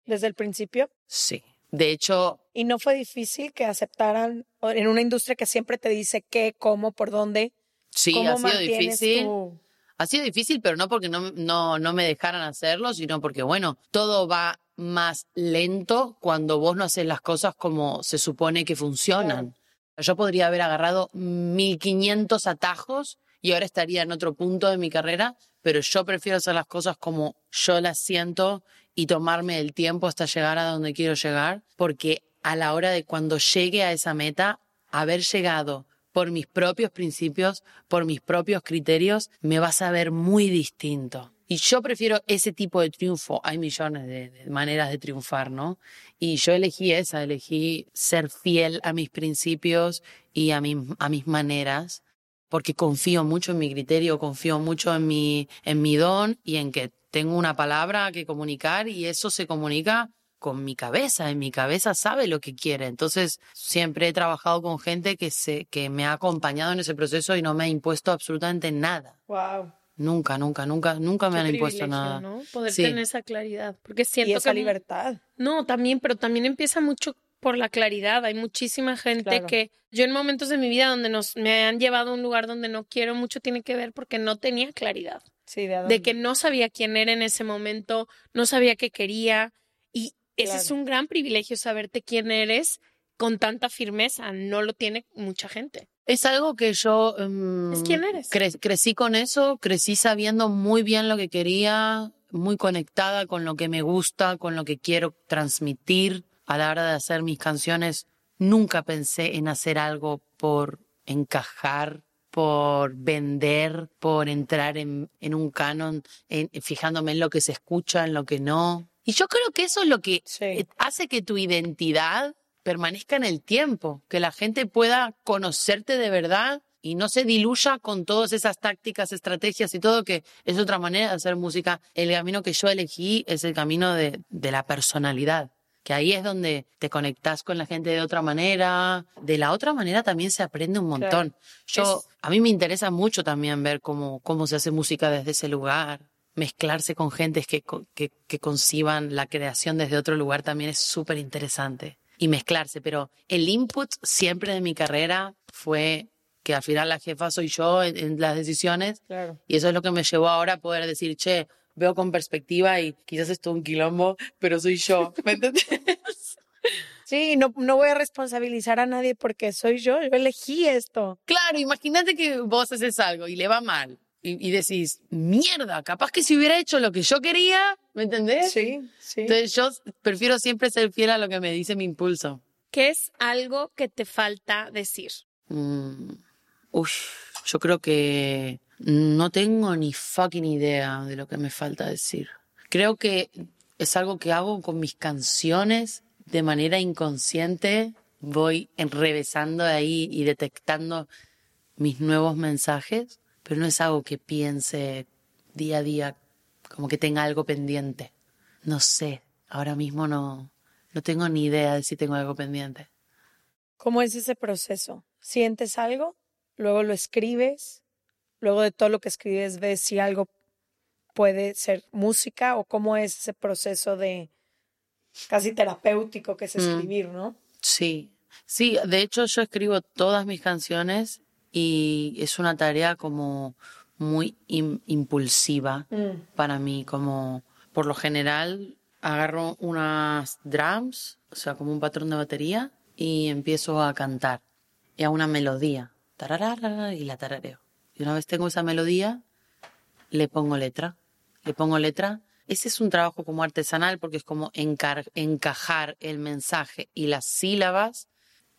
Desde el principio. Sí. De hecho, Y no fue difícil que aceptaran en una industria que siempre te dice qué, cómo, por dónde. sí, ¿Cómo ha sido difícil. tu- Ha sido difícil, pero no porque no, no, no me dejaran hacerlo, sino porque, bueno, todo va más lento cuando vos no haces las cosas como se supone que funcionan. Yo podría haber agarrado 1500 atajos y ahora estaría en otro punto de mi carrera, pero yo prefiero hacer las cosas como yo las siento y tomarme el tiempo hasta llegar a donde quiero llegar, porque a la hora de cuando llegue a esa meta, haber llegado por mis propios principios, por mis propios criterios, me va a saber muy distinto. Y yo prefiero ese tipo de triunfo. Hay millones de, maneras de triunfar, ¿no? Y yo elegí esa, elegí ser fiel a mis principios y a, mi- a mis maneras, porque confío mucho en mi criterio, confío mucho en mi, en mi don y en que tengo una palabra que comunicar y eso se comunica con mi cabeza, en mi cabeza sabe lo que quiere. Entonces, siempre he trabajado con gente que se que me ha acompañado en ese proceso y no me ha impuesto absolutamente nada. Wow. Nunca, nunca, nunca, nunca me Qué han impuesto nada. ¿no? Poder Sí. tener esa claridad. Porque siento Y esa que libertad. No, también, pero también empieza mucho por la claridad. Hay muchísima gente Claro. que yo en momentos de mi vida donde nos me han llevado a un lugar donde no quiero mucho tiene que ver porque no tenía claridad, Sí, de, de que no sabía quién era en ese momento, no sabía qué quería y ese es un gran privilegio saberte quién eres con tanta firmeza, no lo tiene mucha gente. Es algo que yo em, Es quién eres. cre- crecí con eso, crecí sabiendo muy bien lo que quería, muy conectada con lo que me gusta, con lo que quiero transmitir. A la hora de hacer mis canciones, nunca pensé en hacer algo por encajar, por vender, por entrar en, en un canon, en- fijándome en lo que se escucha, en lo que no. Y yo creo que eso es lo que Sí. hace que tu identidad permanezca en el tiempo, que la gente pueda conocerte de verdad y no se diluya con todas esas tácticas, estrategias y todo, que es otra manera de hacer música. El camino que yo elegí es el camino de, de la personalidad, que ahí es donde te conectas con la gente de otra manera. De la otra manera también se aprende un montón. Yo, a mí me interesa mucho también ver cómo, cómo se hace música desde ese lugar. Mezclarse con gentes que, que conciban la creación desde otro lugar también es súper interesante. Y mezclarse, pero el input siempre de mi carrera fue que al final la jefa soy yo en, en las decisiones Claro. y eso es lo que me llevó ahora a poder decir, che, veo con perspectiva y quizás esto es un quilombo, pero soy yo. [LAUGHS] ¿Me entendés? Sí, no, no voy a responsabilizar a nadie porque soy yo. Yo elegí esto. Claro, imagínate que vos haces algo y le va mal y, y decís, mierda, capaz que si hubiera hecho lo que yo quería, ¿me entendés? Sí, sí. Entonces yo prefiero siempre ser fiel a lo que me dice mi impulso. ¿Qué es algo que te falta decir? Mm, uf, yo creo que no tengo ni fucking idea de lo que me falta decir. Creo que es algo que hago con mis canciones de manera inconsciente. Voy enrevesando ahí y detectando mis nuevos mensajes, pero no es algo que piense día a día, como que tenga algo pendiente. No sé, ahora mismo no, no tengo ni idea de si tengo algo pendiente. ¿Cómo es ese proceso? ¿Sientes algo? Luego lo escribes. Luego de todo lo que escribes ves si algo puede ser música o cómo es ese proceso de casi terapéutico que es Mm. escribir, ¿no? Sí, sí, de hecho yo escribo todas mis canciones y es una tarea como muy im- impulsiva Mm. para mí, como por lo general agarro unas drums, o sea, como un patrón de batería y empiezo a cantar y a una melodía, tararara, y la tarareo. Y una vez tengo esa melodía, le pongo letra, le pongo letra. Ese es un trabajo como artesanal porque es como encar- encajar el mensaje y las sílabas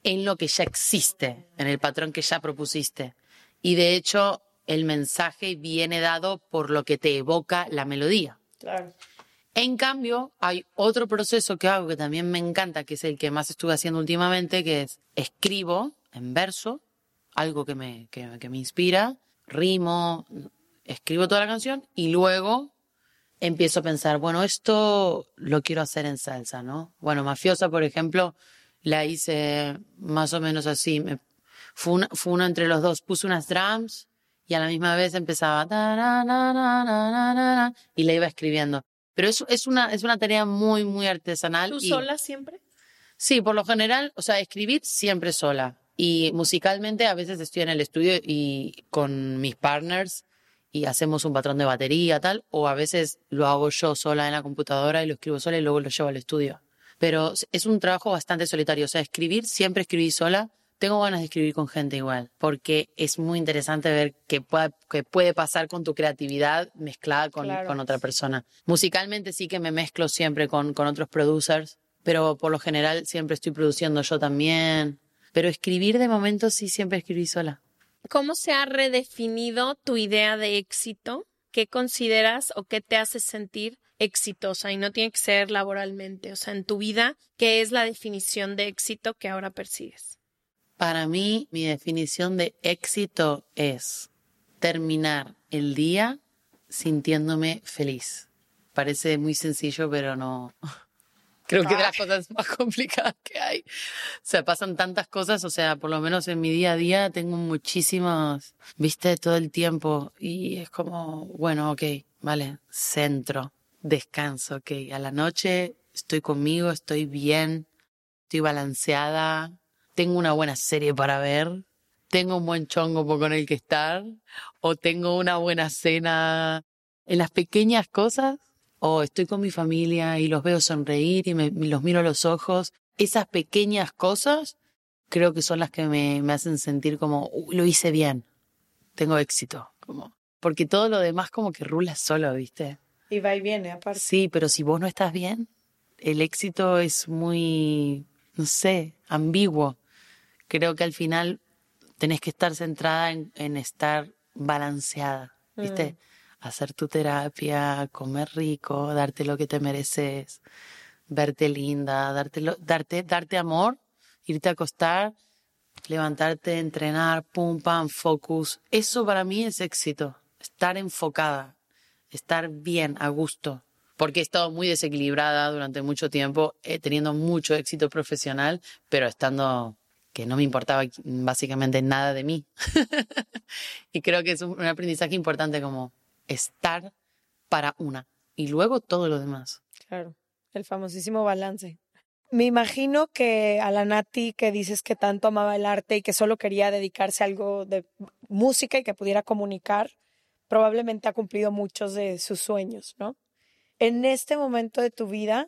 en lo que ya existe, en el patrón que ya propusiste. Y de hecho, el mensaje viene dado por lo que te evoca la melodía. Claro. En cambio, hay otro proceso que hago que también me encanta, que es el que más estuve haciendo últimamente, que es escribo en verso, algo que me, que, que me inspira, rimo, escribo toda la canción y luego empiezo a pensar, bueno, esto lo quiero hacer en salsa, ¿no? Bueno, Mafiosa, por ejemplo, la hice más o menos así. Me- fue, una, fue uno entre los dos. Puse unas drums y a la misma vez empezaba y la iba escribiendo. Pero es, es, una, es una tarea muy, muy artesanal. ¿Tú y- sola siempre? Sí, por lo general, o sea, escribir siempre sola. Y musicalmente a veces estoy en el estudio y con mis partners y hacemos un patrón de batería, tal, o a veces lo hago yo sola en la computadora y lo escribo sola y luego lo llevo al estudio. Pero es un trabajo bastante solitario, o sea, escribir siempre escribí sola. Tengo ganas de escribir con gente igual, porque es muy interesante ver qué puede, qué puede pasar con tu creatividad mezclada con, Claro. con otra persona. Musicalmente sí que me mezclo siempre con, con otros producers, pero por lo general siempre estoy produciendo yo también. Pero escribir de momento sí siempre escribí sola. ¿Cómo se ha redefinido tu idea de éxito? ¿Qué consideras o qué te hace sentir exitosa? Y no tiene que ser laboralmente, o sea, en tu vida, ¿qué es la definición de éxito que ahora persigues? Para mí, mi definición de éxito es terminar el día sintiéndome feliz. Parece muy sencillo, pero no. [LAUGHS] Creo que de las [LAUGHS] cosas más complicadas que hay. O sea, pasan tantas cosas, o sea, por lo menos en mi día a día tengo muchísimas, viste, todo el tiempo. Y es como, bueno, ok, vale, centro, descanso, ok. A la noche estoy conmigo, estoy bien, estoy balanceada, tengo una buena serie para ver, tengo un buen chongo con el que estar, o tengo una buena cena en las pequeñas cosas, o estoy con mi familia y los veo sonreír y me, los miro a los ojos. Esas pequeñas cosas creo que son las que me, me hacen sentir como, "Uh, lo hice bien, tengo éxito, como, porque todo lo demás como que rula solo, ¿viste? Y va y viene, aparte. Sí, pero si vos no estás bien, el éxito es muy, no sé, ambiguo. Creo que al final tenés que estar centrada en, en estar balanceada, ¿viste? Hacer tu terapia, comer rico, darte lo que te mereces, verte linda, darte, lo- darte, darte amor, irte a acostar, levantarte, entrenar, pum, pam, focus. Eso para mí es éxito. Estar enfocada, estar bien, a gusto. Porque he estado muy desequilibrada durante mucho tiempo, eh, teniendo mucho éxito profesional, pero estando que no me importaba básicamente nada de mí. [LAUGHS] y creo que es un, un aprendizaje importante como estar para una y luego todo lo demás. Claro, el famosísimo balance. Me imagino que a la Nati que dices que tanto amaba el arte y que solo quería dedicarse a algo de música y que pudiera comunicar, probablemente ha cumplido muchos de sus sueños, ¿no? En este momento de tu vida,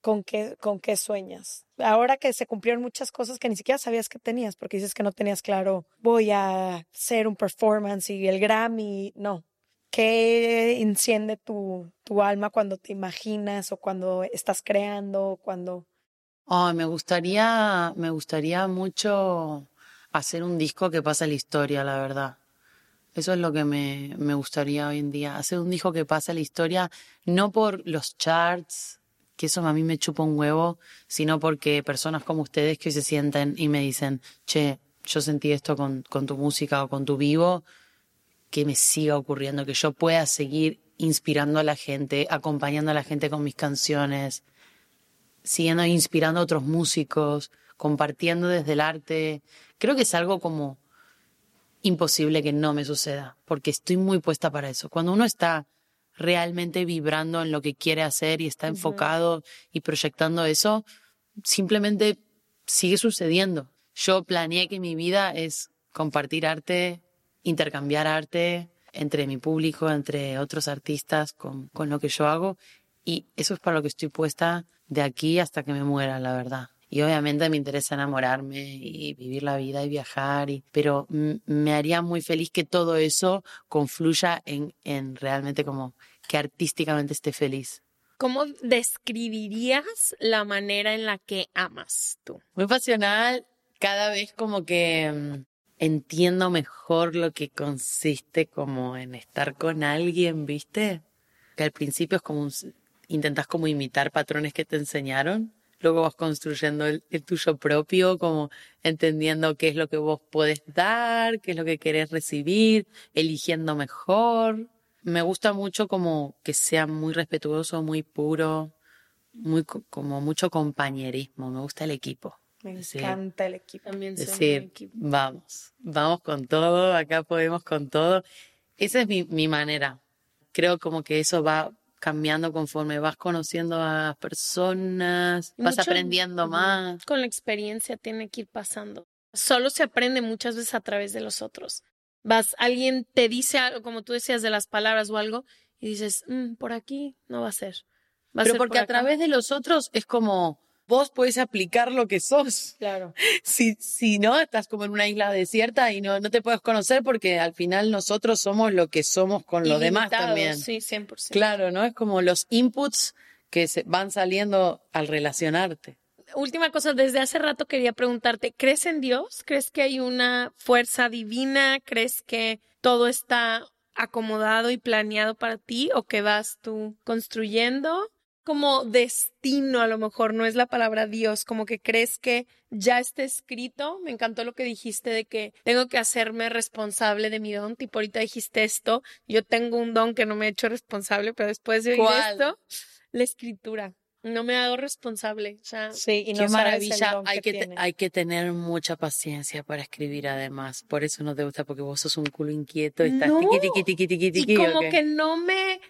¿con qué, con qué sueñas? Ahora que se cumplieron muchas cosas que ni siquiera sabías que tenías, porque dices que no tenías claro, voy a hacer un performance y el Grammy, no. ¿Qué enciende tu, tu alma cuando te imaginas o cuando estás creando, cuando... Ay, me gustaría, me gustaría mucho hacer un disco que pase la historia, la verdad. Eso es lo que me, me gustaría hoy en día. Hacer un disco que pase la historia, no por los charts, que eso a mí me chupa un huevo, sino porque personas como ustedes que hoy se sienten y me dicen, che, yo sentí esto con, con tu música o con tu vivo, que me siga ocurriendo, que yo pueda seguir inspirando a la gente, acompañando a la gente con mis canciones, siguiendo inspirando a otros músicos, compartiendo desde el arte. Creo que es algo como imposible que no me suceda, porque estoy muy puesta para eso. Cuando uno está realmente vibrando en lo que quiere hacer y está enfocado y proyectando eso, simplemente sigue sucediendo. Yo planeé que mi vida es compartir arte, intercambiar arte entre mi público, entre otros artistas, con, con lo que yo hago. Y eso es para lo que estoy puesta de aquí hasta que me muera, la verdad. Y obviamente me interesa enamorarme y vivir la vida y viajar, y, pero me haría muy feliz que todo eso confluya en, en realmente como que artísticamente esté feliz. ¿Cómo describirías la manera en la que amas tú? Muy pasional, cada vez como que mm, entiendo mejor lo que consiste como en estar con alguien, ¿viste? Que al principio es como un, intentas como imitar patrones que te enseñaron, luego vas construyendo el, el, tuyo propio, como entendiendo qué es lo que vos podés dar, qué es lo que querés recibir, eligiendo mejor. Me gusta mucho como que sea muy respetuoso, muy puro, muy como mucho compañerismo, me gusta el equipo. Me encanta el equipo. También soy decir, equipo. vamos, vamos con todo, acá podemos con todo. Esa es mi, mi manera. Creo como que eso va cambiando conforme vas conociendo a las personas, vas aprendiendo más. Con la experiencia tiene que ir pasando. Solo se aprende muchas veces a través de los otros. Vas, alguien te dice algo, como tú decías, de las palabras o algo, y dices, "Mm, por aquí no va a ser. Va a Pero ser porque por a acá". través de los otros es como vos podés aplicar lo que sos. Claro. [LAUGHS] Si, si no, estás como en una isla desierta y no, no te puedes conocer porque al final nosotros somos lo que somos con los demás también. Sí, 100%. Claro, ¿no? Es como los inputs que se van saliendo al relacionarte. Última cosa, desde hace rato quería preguntarte, ¿crees en Dios? ¿Crees que hay una fuerza divina? ¿Crees que todo está acomodado y planeado para ti o que vas tú construyendo? Como destino, a lo mejor no es la palabra Dios, como que crees que ya está escrito. Me encantó lo que dijiste de que tengo que hacerme responsable de mi don. Tipo, ahorita dijiste esto, yo tengo un don que no me he hecho responsable, pero después de esto, la escritura. No me ha dado responsable. O sea, Sí, y no maravilla. Hay que, tiene. hay que tener mucha paciencia para escribir además. Por eso no te gusta, porque vos sos un culo inquieto y estás No. tiqui, tiqui, tiqui, tiqui, tiqui, y ¿o como que no me,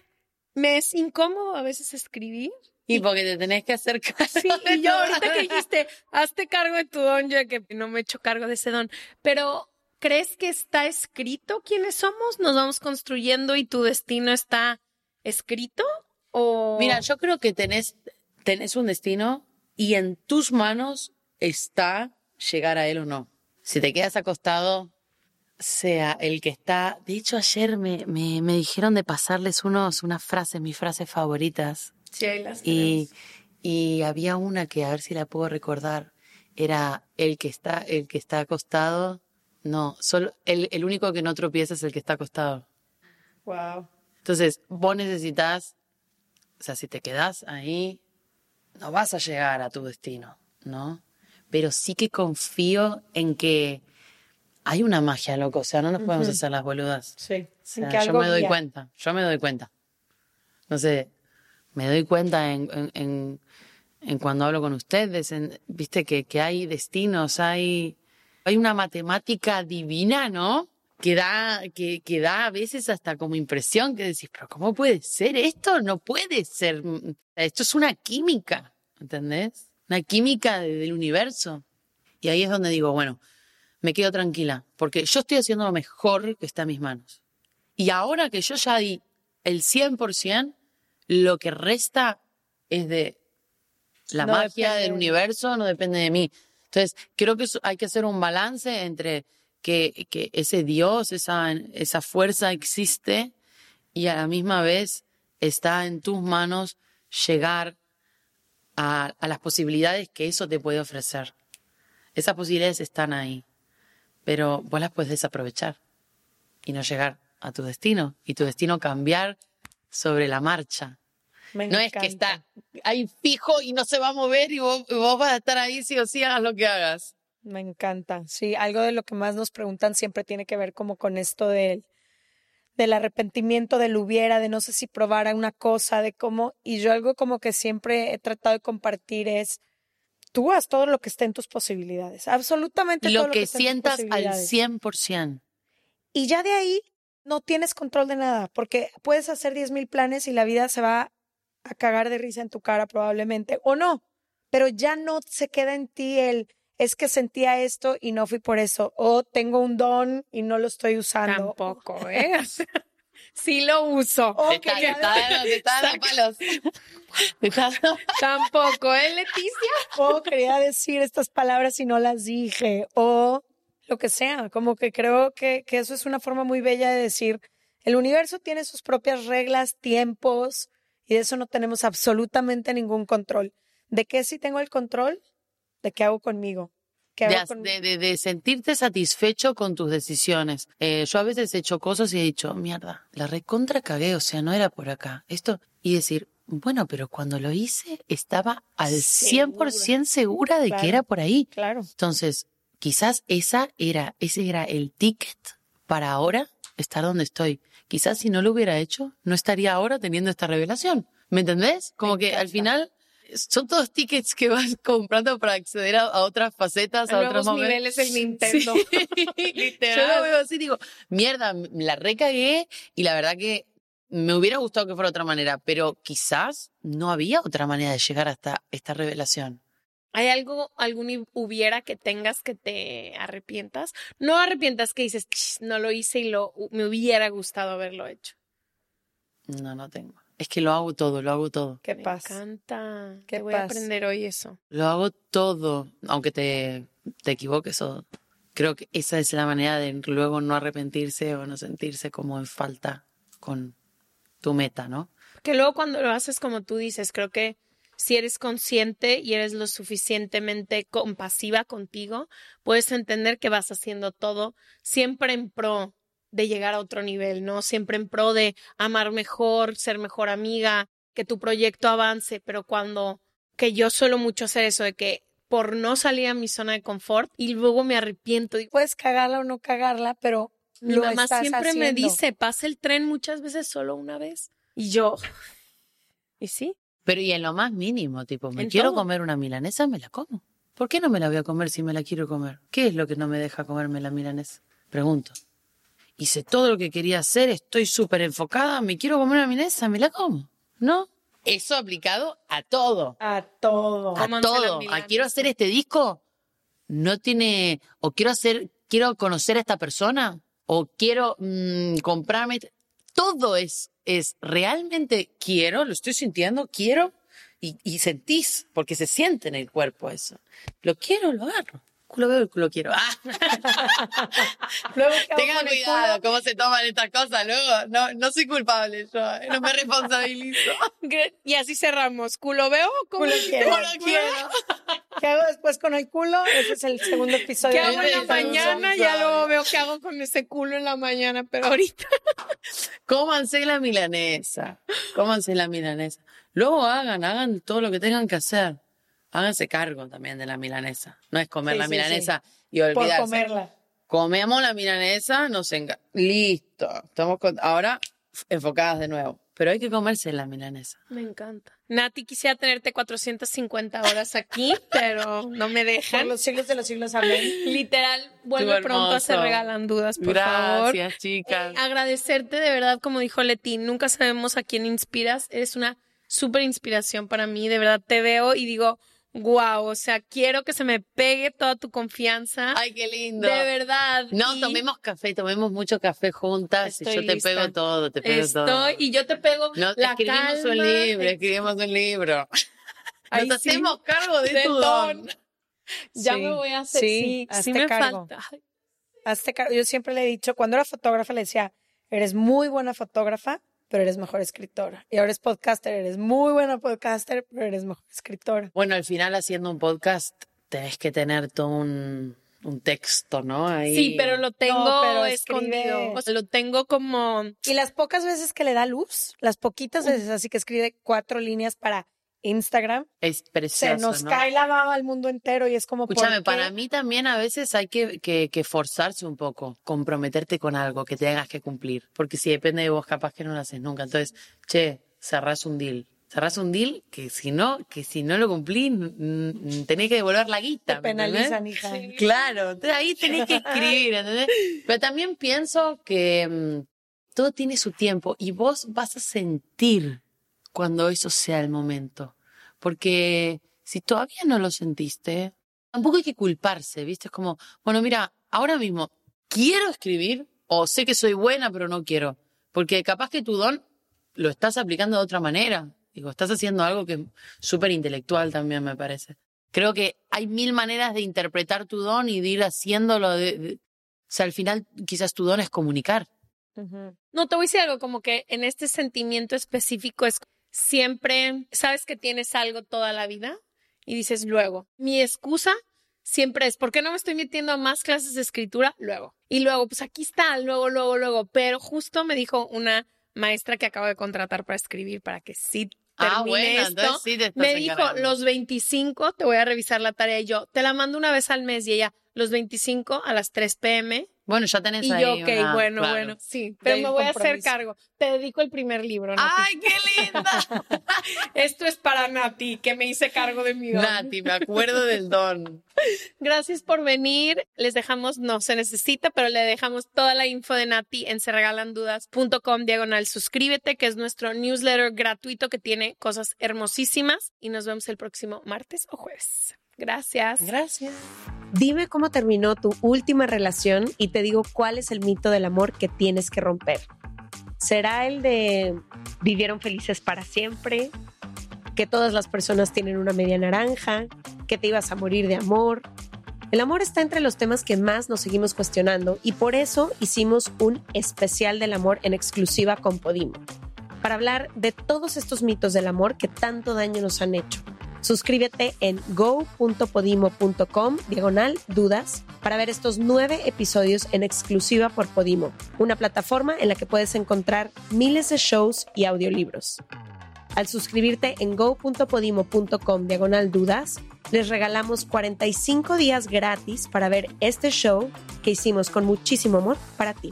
me es incómodo a veces escribir. Y porque te tenés que hacer cargo Sí, y yo ahorita que [LAUGHS] dijiste, hazte cargo de tu don, yo que no me he hecho cargo de ese don. Pero, ¿crees que está escrito quiénes somos? ¿Nos vamos construyendo y tu destino está escrito? ¿O Mira, yo creo que tenés, tenés un destino y en tus manos está llegar a él o no. Si te quedas acostado, sea el que está. De hecho, ayer me, me, me dijeron de pasarles unos, unas frases, mis frases favoritas. Sí, ahí las Y, y había una que a ver si la puedo recordar. Era el que está, el que está acostado. No, solo el, el único que no tropieza es el que está acostado. Wow. Entonces, vos necesitas, o sea, si te quedás ahí, no vas a llegar a tu destino, ¿no? Pero sí que confío en que hay una magia, loco. O sea, no nos podemos hacer las boludas. Sí. O sea, que yo me doy guía. cuenta, yo me doy cuenta. No sé, me doy cuenta en, en, en, en cuando hablo con ustedes, viste que, que hay destinos, hay, hay una matemática divina, ¿no? Que da, que, que da a veces hasta como impresión que decís, pero ¿cómo puede ser esto? No puede ser. mm, Esto es una química, ¿entendés? Una química de- del universo. Y ahí es donde digo, bueno, me quedo tranquila, porque yo estoy haciendo lo mejor que está en mis manos. Y ahora que yo ya di el 100%, lo que resta es de la No magia del de- universo, no depende de mí. Entonces, creo que hay que hacer un balance entre que, que ese Dios, esa, esa fuerza existe y a la misma vez está en tus manos llegar a, a las posibilidades que eso te puede ofrecer. Esas posibilidades están ahí, pero vos las puedes desaprovechar y no llegar a tu destino y tu destino cambiar sobre la marcha. Me No es que está ahí fijo y no se va a mover y vos, vos vas a estar ahí sí o sí, hagas lo que hagas. Me encanta. Sí, algo de lo que más nos preguntan siempre tiene que ver como con esto del, del arrepentimiento, del hubiera, de no sé si probara una cosa, de cómo, y yo algo como que siempre he tratado de compartir es, tú haz todo lo que esté en tus posibilidades, absolutamente todo Lo lo que esté en tus sientas al posibilidades. 100%. Y ya de ahí, no tienes control de nada, porque puedes hacer 10 mil planes y la vida se va a cagar de risa en tu cara probablemente, o no, pero ya no se queda en ti el, es que sentía esto y no fui por eso, o tengo un don y no lo estoy usando. Tampoco, ¿eh? [LAUGHS] sí lo uso. Está- está [LAUGHS] está palos. [LAUGHS] Tampoco, ¿eh, Leticia? o quería decir estas palabras y no las dije, o lo que sea, como que creo que, que eso es una forma muy bella de decir, el universo tiene sus propias reglas, tiempos, y de eso no tenemos absolutamente ningún control. ¿De qué sí tengo el control? De qué hago conmigo. ¿Qué de, hago as- con- de- de- de sentirte satisfecho con tus decisiones. Eh, yo a veces he hecho cosas y he dicho, mierda, la recontra cagué, o sea, no era por acá. Esto, y decir, bueno, pero cuando lo hice estaba al 100% segura de Claro. que era por ahí. Claro. Entonces, quizás esa era, ese era el ticket para ahora estar donde estoy. Quizás si no lo hubiera hecho, no estaría ahora teniendo esta revelación. ¿Me entendés? Como que al final son todos tickets que vas [LAUGHS] comprando para acceder a, a otras facetas, a, A otros nuevos niveles del Nintendo. Sí. [LAUGHS] Literal. Yo lo veo [LAUGHS] así, digo, mierda, la recagué y la verdad que me hubiera gustado que fuera de otra manera, pero quizás no había otra manera de llegar hasta esta revelación. ¿Hay algo, algún hubiera que tengas que te arrepientas? No arrepientas que dices, "Ch, no lo hice y lo, me hubiera gustado haberlo hecho. No, no tengo. Es que lo hago todo, lo hago todo. ¿Qué Me pasa? encanta. Qué Te voy a paz. aprender hoy eso. Lo hago todo, aunque te, te equivoques o creo que esa es la manera de luego no arrepentirse o no sentirse como en falta con tu meta, ¿no? Que luego cuando lo haces como tú dices, creo que si eres consciente y eres lo suficientemente compasiva contigo, puedes entender que vas haciendo todo siempre en pro de llegar a otro nivel, ¿no? Siempre en pro de amar mejor, ser mejor amiga, que tu proyecto avance, pero cuando, que yo suelo mucho hacer eso de que por no salir a mi zona de confort y luego me arrepiento. Digo, Puedes cagarla o no cagarla, pero mi lo mamá estás siempre me dice, pasa el tren muchas veces solo una vez. Y yo, [LAUGHS] ¿y sí? Pero y en lo más mínimo, tipo, me quiero todo. comer una milanesa, me la como. ¿Por qué no me la voy a comer si me la quiero comer? ¿Qué es lo que no me deja comerme la milanesa? Pregunto. Hice todo lo que quería hacer, estoy súper enfocada, me quiero comer una milanesa, me la como. ¿No? Eso aplicado a todo. A todo. A todo. A quiero hacer este disco, no tiene, o quiero hacer, quiero conocer a esta persona, o quiero mm, comprarme. Todo es, es realmente quiero, lo estoy sintiendo, quiero, y, y sentís, porque se siente en el cuerpo eso. Lo quiero, lo agarro. Culo veo, el culo quiero. Ah. [LAUGHS] Luego, ¿qué hago Tengan cuidado cómo se toman estas cosas luego. No, no soy culpable yo, eh, no me responsabilizo. [LAUGHS] Y así cerramos. ¿Culo veo culo Culo quiero. Quiero. [LAUGHS] ¿Qué hago después con el culo? Ese es el segundo episodio. ¿Qué hago en la mañana? Ya luego veo qué hago con ese culo en la mañana, pero ahorita. Cómanse la milanesa. Cómanse la milanesa. Luego hagan, hagan todo lo que tengan que hacer. Háganse cargo también de la milanesa. No es comer Sí, la sí, milanesa y Por olvidarse. comerla. Comemos la milanesa, nos enga... Listo. Estamos con... ahora enfocadas de nuevo. Pero hay que comerse la milanesa. Me encanta. Nati, quisiera tenerte 450 horas aquí, [LAUGHS] pero no me Por dejan. los siglos de los siglos, amén. Literal, vuelve pronto a Se. Regalan Dudas, por favor. Gracias, chicas. Eh, agradecerte de verdad, como dijo Leti, nunca sabemos a quién inspiras. Eres una súper inspiración para mí. De verdad te veo y digo, wow, o sea, quiero que se me pegue toda tu confianza. Ay, qué lindo. de verdad. No, Y tomemos café, tomemos mucho café juntas y yo te pego todo, te pego todo. Estoy, y yo te pego No, la escribimos un libro, escribimos un libro. Ahí Nos sí. hacemos cargo de Del tu don. don. Ya Sí, me voy a hacer. sí, Sí, me cargo. falta. Hazte cargo. Yo siempre le he dicho, cuando era fotógrafa, le decía, eres muy buena fotógrafa, pero eres mejor escritora. Y ahora es podcaster, eres muy buena podcaster, pero eres mejor escritora. Bueno, al final haciendo un podcast tenés que tener todo un, un texto, ¿no? Ahí. Sí, pero lo tengo pero escondido. escribe. O sea, lo tengo como. Y las pocas veces que le da luz, las poquitas veces, así que escribe cuatro líneas para Instagram, Es se nos ¿no? cae la baba al mundo entero y es como, ¿por Escúchame, para mí también a veces hay que, que, que forzarse un poco, comprometerte con algo que tengas que cumplir. Porque si depende de vos, capaz que no lo haces nunca. Entonces, che, cerrás un deal. Cerrás un deal que si no, que si no lo cumplís, tenés que devolver la guita. Te ¿me entendés? penalizan, hija. Claro, entonces ahí tenés que escribir, [LAUGHS] ¿entendés? Pero también pienso que, mm, todo tiene su tiempo y vos vas a sentir cuando eso sea el momento. Porque si todavía no lo sentiste, tampoco hay que culparse, ¿viste? Es como, bueno, mira, ahora mismo quiero escribir o sé que soy buena, pero no quiero. Porque capaz que tu don lo estás aplicando de otra manera. Digo, estás haciendo algo que es súper intelectual también, me parece. Creo que hay mil maneras de interpretar tu don y de ir haciéndolo. De, o sea, al final quizás tu don es comunicar. No, te voy a decir algo, como que en este sentimiento específico es siempre, sabes que tienes algo toda la vida y dices luego. Mi excusa siempre es, ¿por qué no me estoy metiendo a más clases de escritura? Luego. Y luego, pues aquí está, luego, luego, luego. Pero justo me dijo una maestra que acabo de contratar para escribir para que sí termine ah, bueno, esto. entonces sí te me dijo, los 25 te voy a revisar la tarea y yo, te la mando una vez al mes y ella, los 25 a las 3 pm. Bueno, ya tenés Y ahí yo, ok, una- bueno, claro. bueno, sí, pero me voy a hacer cargo. Te dedico el primer libro, Nati. ¡Ay, qué linda! [LAUGHS] Esto es para Nati, que me hice cargo de mi don. Nati, me acuerdo del don. [LAUGHS] Gracias por venir. Les dejamos, no se necesita, pero le dejamos toda la info de Nati en serregalandudas.com diagonal suscríbete, que es nuestro newsletter gratuito que tiene cosas hermosísimas. Y nos vemos el próximo martes o jueves. Gracias. Gracias. Dime cómo terminó tu última relación y te digo cuál es el mito del amor que tienes que romper. ¿Será el de vivieron felices para siempre? ¿Que todas las personas tienen una media naranja? ¿Que te ibas a morir de amor? El amor está entre los temas que más nos seguimos cuestionando y por eso hicimos un especial del amor en exclusiva con Podimo, para hablar de todos estos mitos del amor que tanto daño nos han hecho. Suscríbete en go.podimo.com diagonal dudas para ver estos nueve episodios en exclusiva por Podimo, una plataforma en la que puedes encontrar miles de shows y audiolibros. Al suscribirte en go.podimo.com diagonal dudas, les regalamos 45 días gratis para ver este show que hicimos con muchísimo amor para ti.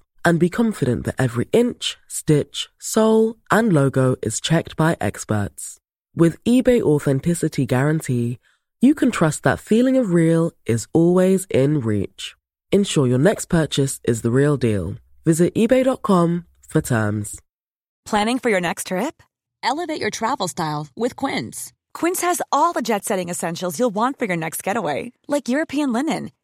and be confident that every inch, stitch, sole, and logo is checked by experts. With eBay Authenticity Guarantee, you can trust that feeling of real is always in reach. Ensure your next purchase is the real deal. Visit eBay.com for terms. Planning for your next trip? Elevate your travel style with Quince. Quince has all the jet setting essentials you'll want for your next getaway, like European linen,